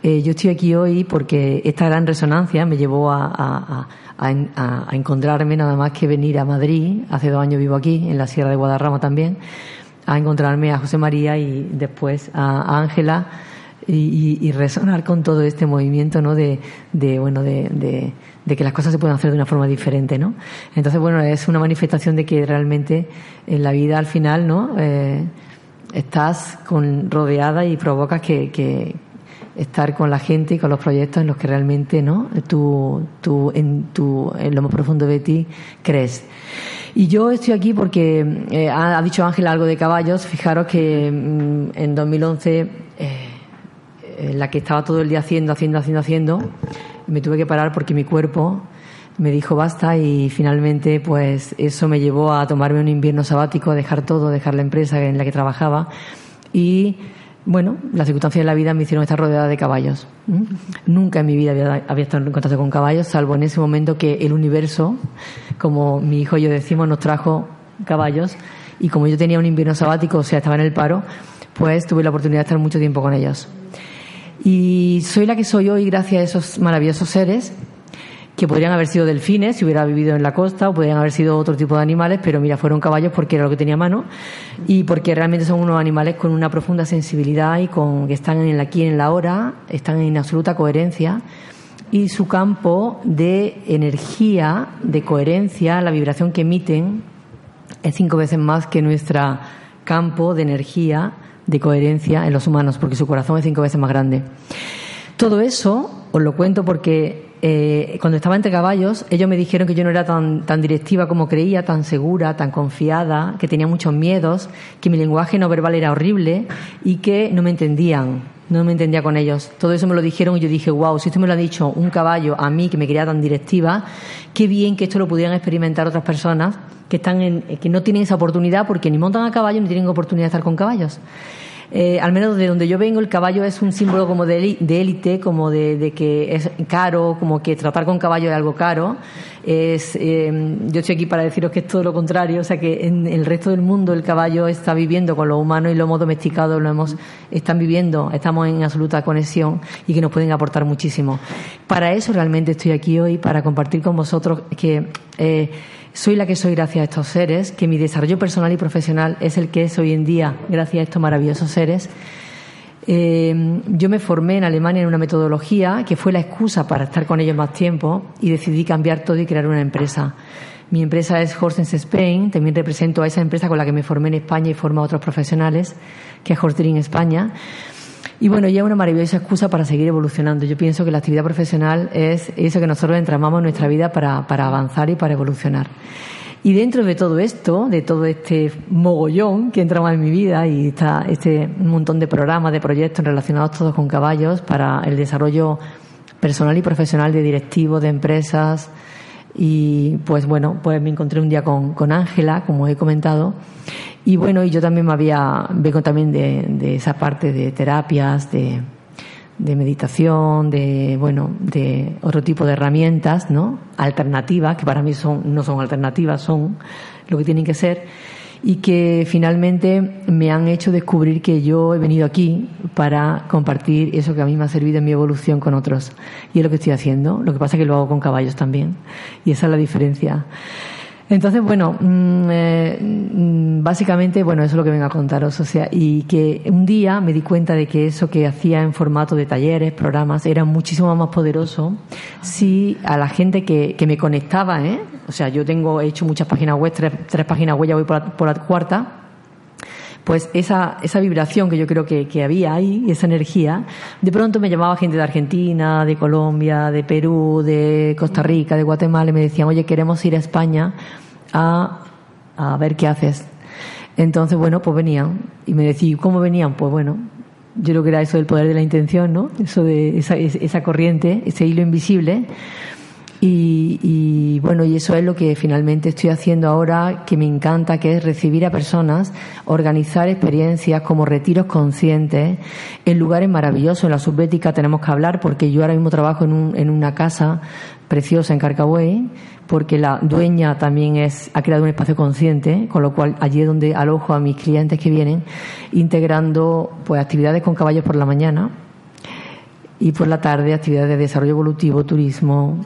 eh, yo estoy aquí hoy porque esta gran resonancia me llevó a, a, a, a, encontrarme nada más que venir a Madrid, hace dos años vivo aquí, en la Sierra de Guadarrama también, a encontrarme a José María y después a Ángela y, y, resonar con todo este movimiento, ¿no? De, de bueno, de, de, de, que las cosas se pueden hacer de una forma diferente, ¿no? Entonces, bueno, es una manifestación de que realmente en la vida al final, ¿no? Eh, estás con, rodeada y provocas que, que, estar con la gente y con los proyectos en los que realmente, ¿no? Tú, tú en, en lo más profundo de ti crees. Y yo estoy aquí porque eh, ha, dicho Ángela algo de caballos. Fijaros que mm, en 2011 eh, la que estaba todo el día haciendo, haciendo, haciendo, haciendo, me tuve que parar porque mi cuerpo me dijo basta y finalmente pues eso me llevó a tomarme un invierno sabático, a dejar todo, dejar la empresa en la que trabajaba y bueno, las circunstancias de la vida me hicieron estar rodeada de caballos. Nunca en mi vida había, había, estado en contacto con caballos, salvo en ese momento que el universo, como mi hijo y yo decimos, nos trajo caballos y como yo tenía un invierno sabático, o sea, estaba en el paro, pues tuve la oportunidad de estar mucho tiempo con ellos. Y soy la que soy hoy gracias a esos maravillosos seres que podrían haber sido delfines si hubiera vivido en la costa o podrían haber sido otro tipo de animales, pero mira, fueron caballos porque era lo que tenía mano y porque realmente son unos animales con una profunda sensibilidad y con que están en el aquí en la hora, están en absoluta coherencia y su campo de energía, de coherencia, la vibración que emiten es cinco veces más que nuestro campo de energía de coherencia en los humanos, porque su corazón es cinco veces más grande. Todo eso os lo cuento porque eh, cuando estaba entre caballos, ellos me dijeron que yo no era tan, tan directiva como creía, tan segura, tan confiada, que tenía muchos miedos, que mi lenguaje no verbal era horrible y que no me entendían, no me entendía con ellos. Todo eso me lo dijeron y yo dije, wow, si esto me lo ha dicho un caballo a mí que me quería tan directiva, qué bien que esto lo pudieran experimentar otras personas que, están en, que no tienen esa oportunidad porque ni montan a caballo ni tienen oportunidad de estar con caballos. Eh, al menos de donde yo vengo, el caballo es un símbolo como de élite, como de, de, que es caro, como que tratar con caballo es algo caro. Es, eh, yo estoy aquí para deciros que es todo lo contrario, o sea que en el resto del mundo el caballo está viviendo con lo humano y lo hemos domesticado, lo hemos, están viviendo, estamos en absoluta conexión y que nos pueden aportar muchísimo. Para eso realmente estoy aquí hoy, para compartir con vosotros que eh, soy la que soy gracias a estos seres, que mi desarrollo personal y profesional es el que es hoy en día gracias a estos maravillosos seres. Eh, yo me formé en Alemania en una metodología que fue la excusa para estar con ellos más tiempo y decidí cambiar todo y crear una empresa. Mi empresa es Horsens Spain, también represento a esa empresa con la que me formé en España y formo a otros profesionales, que es Horstering España. Y bueno, ya una maravillosa excusa para seguir evolucionando. Yo pienso que la actividad profesional es eso que nosotros entramamos en nuestra vida para, para avanzar y para evolucionar. Y dentro de todo esto, de todo este mogollón que entramos en mi vida y está este montón de programas, de proyectos relacionados todos con caballos para el desarrollo personal y profesional de directivos, de empresas, y pues bueno, pues me encontré un día con Ángela, como he comentado, y bueno, y yo también me había, vengo también de, de esa parte de terapias, de, de meditación, de bueno, de otro tipo de herramientas, ¿no? Alternativas, que para mí son, no son alternativas, son lo que tienen que ser, y que finalmente me han hecho descubrir que yo he venido aquí para compartir eso que a mí me ha servido en mi evolución con otros. Y es lo que estoy haciendo. Lo que pasa es que lo hago con caballos también. Y esa es la diferencia. Entonces, bueno, mm, eh, mm, básicamente, bueno, eso es lo que vengo a contaros. O sea, y que un día me di cuenta de que eso que hacía en formato de talleres, programas, era muchísimo más poderoso si a la gente que, que me conectaba, ¿eh? O sea, yo tengo, he hecho muchas páginas web, tres, tres páginas web, ya voy por la, por la cuarta, pues esa, esa vibración que yo creo que, que, había ahí, esa energía, de pronto me llamaba gente de Argentina, de Colombia, de Perú, de Costa Rica, de Guatemala, y me decían, oye, queremos ir a España a, a ver qué haces. Entonces, bueno, pues venían. Y me decían, ¿cómo venían? Pues bueno, yo creo que era eso del poder de la intención, ¿no? Eso de esa, esa corriente, ese hilo invisible. Y, y, bueno, y eso es lo que finalmente estoy haciendo ahora, que me encanta, que es recibir a personas, organizar experiencias como retiros conscientes en lugares maravillosos. En la subbética tenemos que hablar porque yo ahora mismo trabajo en, un, en una casa preciosa en Carcahuey, porque la dueña también es, ha creado un espacio consciente, con lo cual allí es donde alojo a mis clientes que vienen, integrando pues actividades con caballos por la mañana, y por la tarde actividades de desarrollo evolutivo, turismo,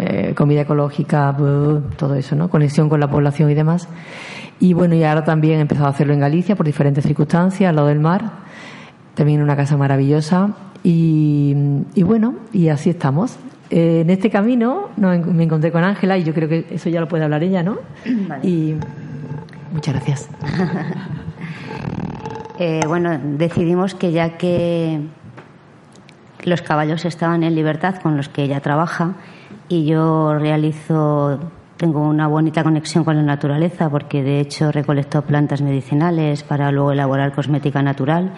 eh, comida ecológica, todo eso, ¿no? Conexión con la población y demás. Y bueno, y ahora también he empezado a hacerlo en Galicia por diferentes circunstancias, al lado del mar. también en una casa maravillosa. Y, y bueno, y así estamos. Eh, en este camino no, me encontré con Ángela y yo creo que eso ya lo puede hablar ella, ¿no? <clears throat> Y muchas gracias. <laughs> Eh, bueno, decidimos que ya que los caballos estaban en libertad con los que ella trabaja y yo realizo, tengo una bonita conexión con la naturaleza porque de hecho recolecto plantas medicinales para luego elaborar cosmética natural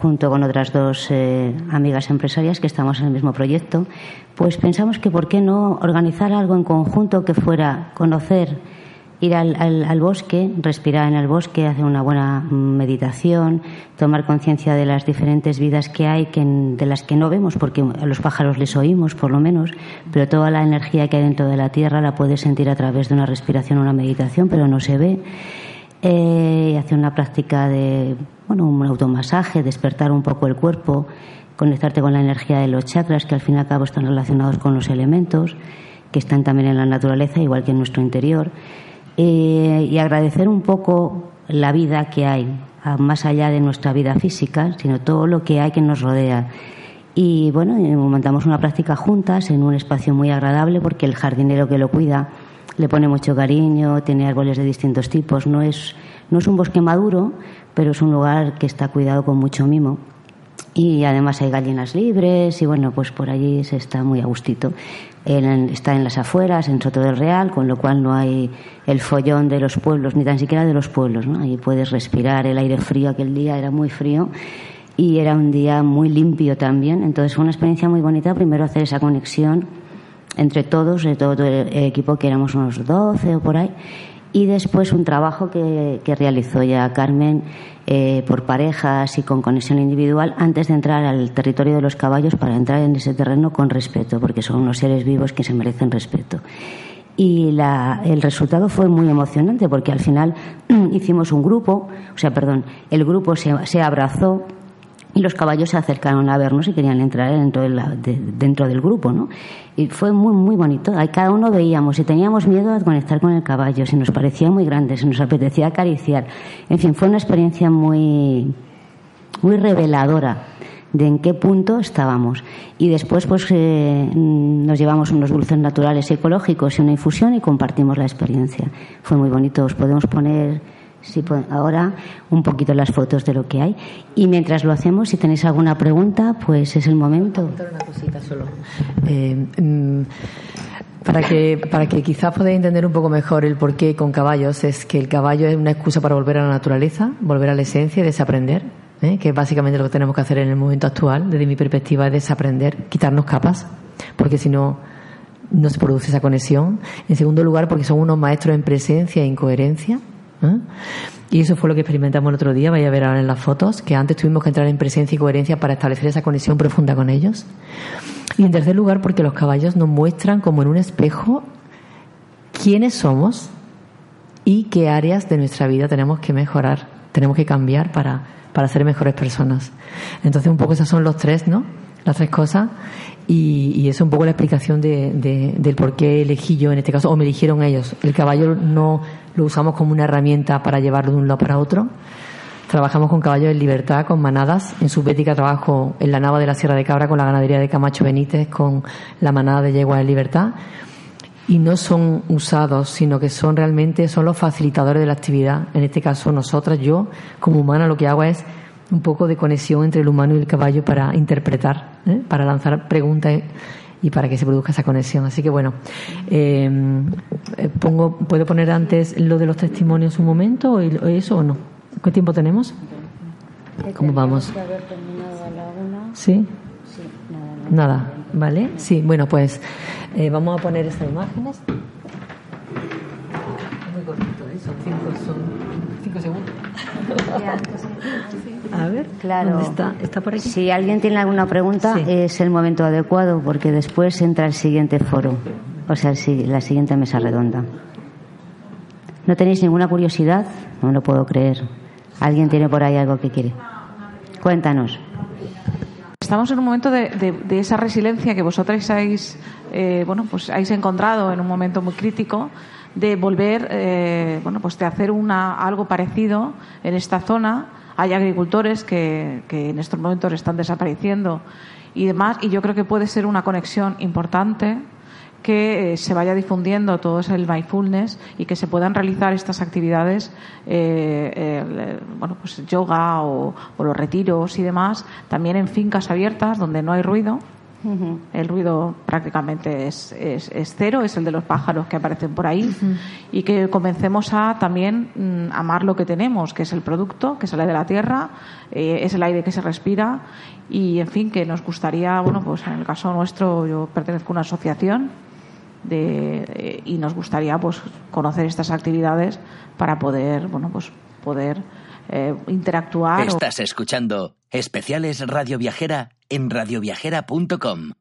junto con otras dos eh, amigas empresarias que estamos en el mismo proyecto, pues pensamos que por qué no organizar algo en conjunto que fuera conocer ir al, al, bosque, respirar en el bosque, hacer una buena meditación, tomar conciencia de las diferentes vidas que hay, que, de las que no vemos, porque a los pájaros les oímos, por lo menos, pero toda la energía que hay dentro de la tierra la puedes sentir a través de una respiración o una meditación, pero no se ve. Eh, hacer una práctica de bueno, un automasaje, despertar un poco el cuerpo, conectarte con la energía de los chakras, que al fin y al cabo están relacionados con los elementos, que están también en la naturaleza, igual que en nuestro interior. Eh, y agradecer un poco la vida que hay, más allá de nuestra vida física, sino todo lo que hay que nos rodea. Y bueno, montamos una práctica juntas en un espacio muy agradable porque el jardinero que lo cuida le pone mucho cariño, tiene árboles de distintos tipos, no es, no es un bosque maduro, pero es un lugar que está cuidado con mucho mimo y además hay gallinas libres y bueno, pues por allí se está muy a gustito. Está en las afueras, en Soto del Real, con lo cual no hay el follón de los pueblos, ni tan siquiera de los pueblos, ¿no? Ahí puedes respirar el aire frío, aquel día era muy frío y era un día muy limpio también, entonces fue una experiencia muy bonita, primero hacer esa conexión entre todos, de todo el equipo, que éramos unos 12 o por ahí, y después un trabajo que, realizó ya Carmen eh, por parejas y con conexión individual antes de entrar al territorio de los caballos para entrar en ese terreno con respeto, porque son unos seres vivos que se merecen respeto. Y la, el resultado fue muy emocionante porque al final <clears throat> hicimos un grupo, o sea, perdón, el grupo se abrazó y los caballos se acercaron a vernos y querían entrar dentro, de dentro del grupo, ¿no? Y fue muy, muy bonito. Ahí cada uno veíamos y teníamos miedo a conectar con el caballo, si nos parecía muy grande, si nos apetecía acariciar. En fin, fue una experiencia muy, muy reveladora de en qué punto estábamos. Y después, pues, eh, nos llevamos unos dulces naturales ecológicos y una infusión y compartimos la experiencia. Fue muy bonito. Os podemos poner Sí, pues ahora un poquito las fotos de lo que hay. Y mientras lo hacemos, si tenéis alguna pregunta, pues es el momento. Una cosita solo. Eh, mm, para que, para que quizás podáis entender un poco mejor el porqué con caballos, es que el caballo es una excusa para volver a la naturaleza, volver a la esencia y desaprender, ¿eh? que es básicamente lo que tenemos que hacer en el momento actual, desde mi perspectiva, es desaprender, quitarnos capas, porque si no, no se produce esa conexión. En segundo lugar, porque son unos maestros en presencia e incoherencia Y eso fue lo que experimentamos el otro día, vaya a ver ahora en las fotos, que antes tuvimos que entrar en presencia y coherencia para establecer esa conexión profunda con ellos. Y en tercer lugar, porque los caballos nos muestran como en un espejo quiénes somos y qué áreas de nuestra vida tenemos que mejorar, tenemos que cambiar para, para ser mejores personas. Entonces, un poco esos son los tres, ¿no? Las tres cosas. Y, y eso es un poco la explicación de, del por qué elegí yo en este caso, o me eligieron ellos. El caballo no lo usamos como una herramienta para llevarlo de un lado para otro. Trabajamos con caballos en libertad, con manadas. En Subética trabajo en la nava de la Sierra de Cabra con la ganadería de Camacho Benítez, con la manada de yeguas en libertad. Y no son usados, sino que son realmente son los facilitadores de la actividad. En este caso, nosotras, yo, como humana, lo que hago es un poco de conexión entre el humano y el caballo para interpretar, ¿eh? para lanzar preguntas y para que se produzca esa conexión. Así que bueno, eh, pongo, ¿puedo poner antes lo de los testimonios un momento o eso o no? ¿Qué tiempo tenemos? ¿Cómo vamos? ¿Sí? Nada, ¿vale? Sí, bueno, pues eh, vamos a poner estas imágenes. Muy cortito, ¿eh? son, cinco, son cinco segundos. A ver, claro. está? ¿Está por aquí? Si alguien tiene alguna pregunta, es el momento adecuado porque después entra el siguiente foro, o sea, la siguiente mesa redonda. ¿No tenéis ninguna curiosidad? No lo puedo creer. ¿Alguien tiene por ahí algo que quiere? Cuéntanos. Estamos en un momento de, esa resiliencia que vosotros habéis, eh, bueno, pues habéis encontrado en un momento muy crítico de volver, eh, bueno, pues de hacer una, algo parecido en esta zona hay agricultores que, que en estos momentos están desapareciendo y demás, y yo creo que puede ser una conexión importante que eh, se vaya difundiendo todo el mindfulness y que se puedan realizar estas actividades, eh, eh, bueno, pues yoga o, los retiros y demás, también en fincas abiertas donde no hay ruido. El ruido prácticamente es, es, cero, es el de los pájaros que aparecen por ahí. Y que comencemos a también mm, amar lo que tenemos, que es el producto que sale de la tierra, es el aire que se respira. Y, en fin, que nos gustaría, bueno, pues en el caso nuestro yo pertenezco a una asociación de, y nos gustaría pues conocer estas actividades para poder bueno pues poder eh, interactuar. Estás escuchando especiales Radio Viajera en radioviajera.com.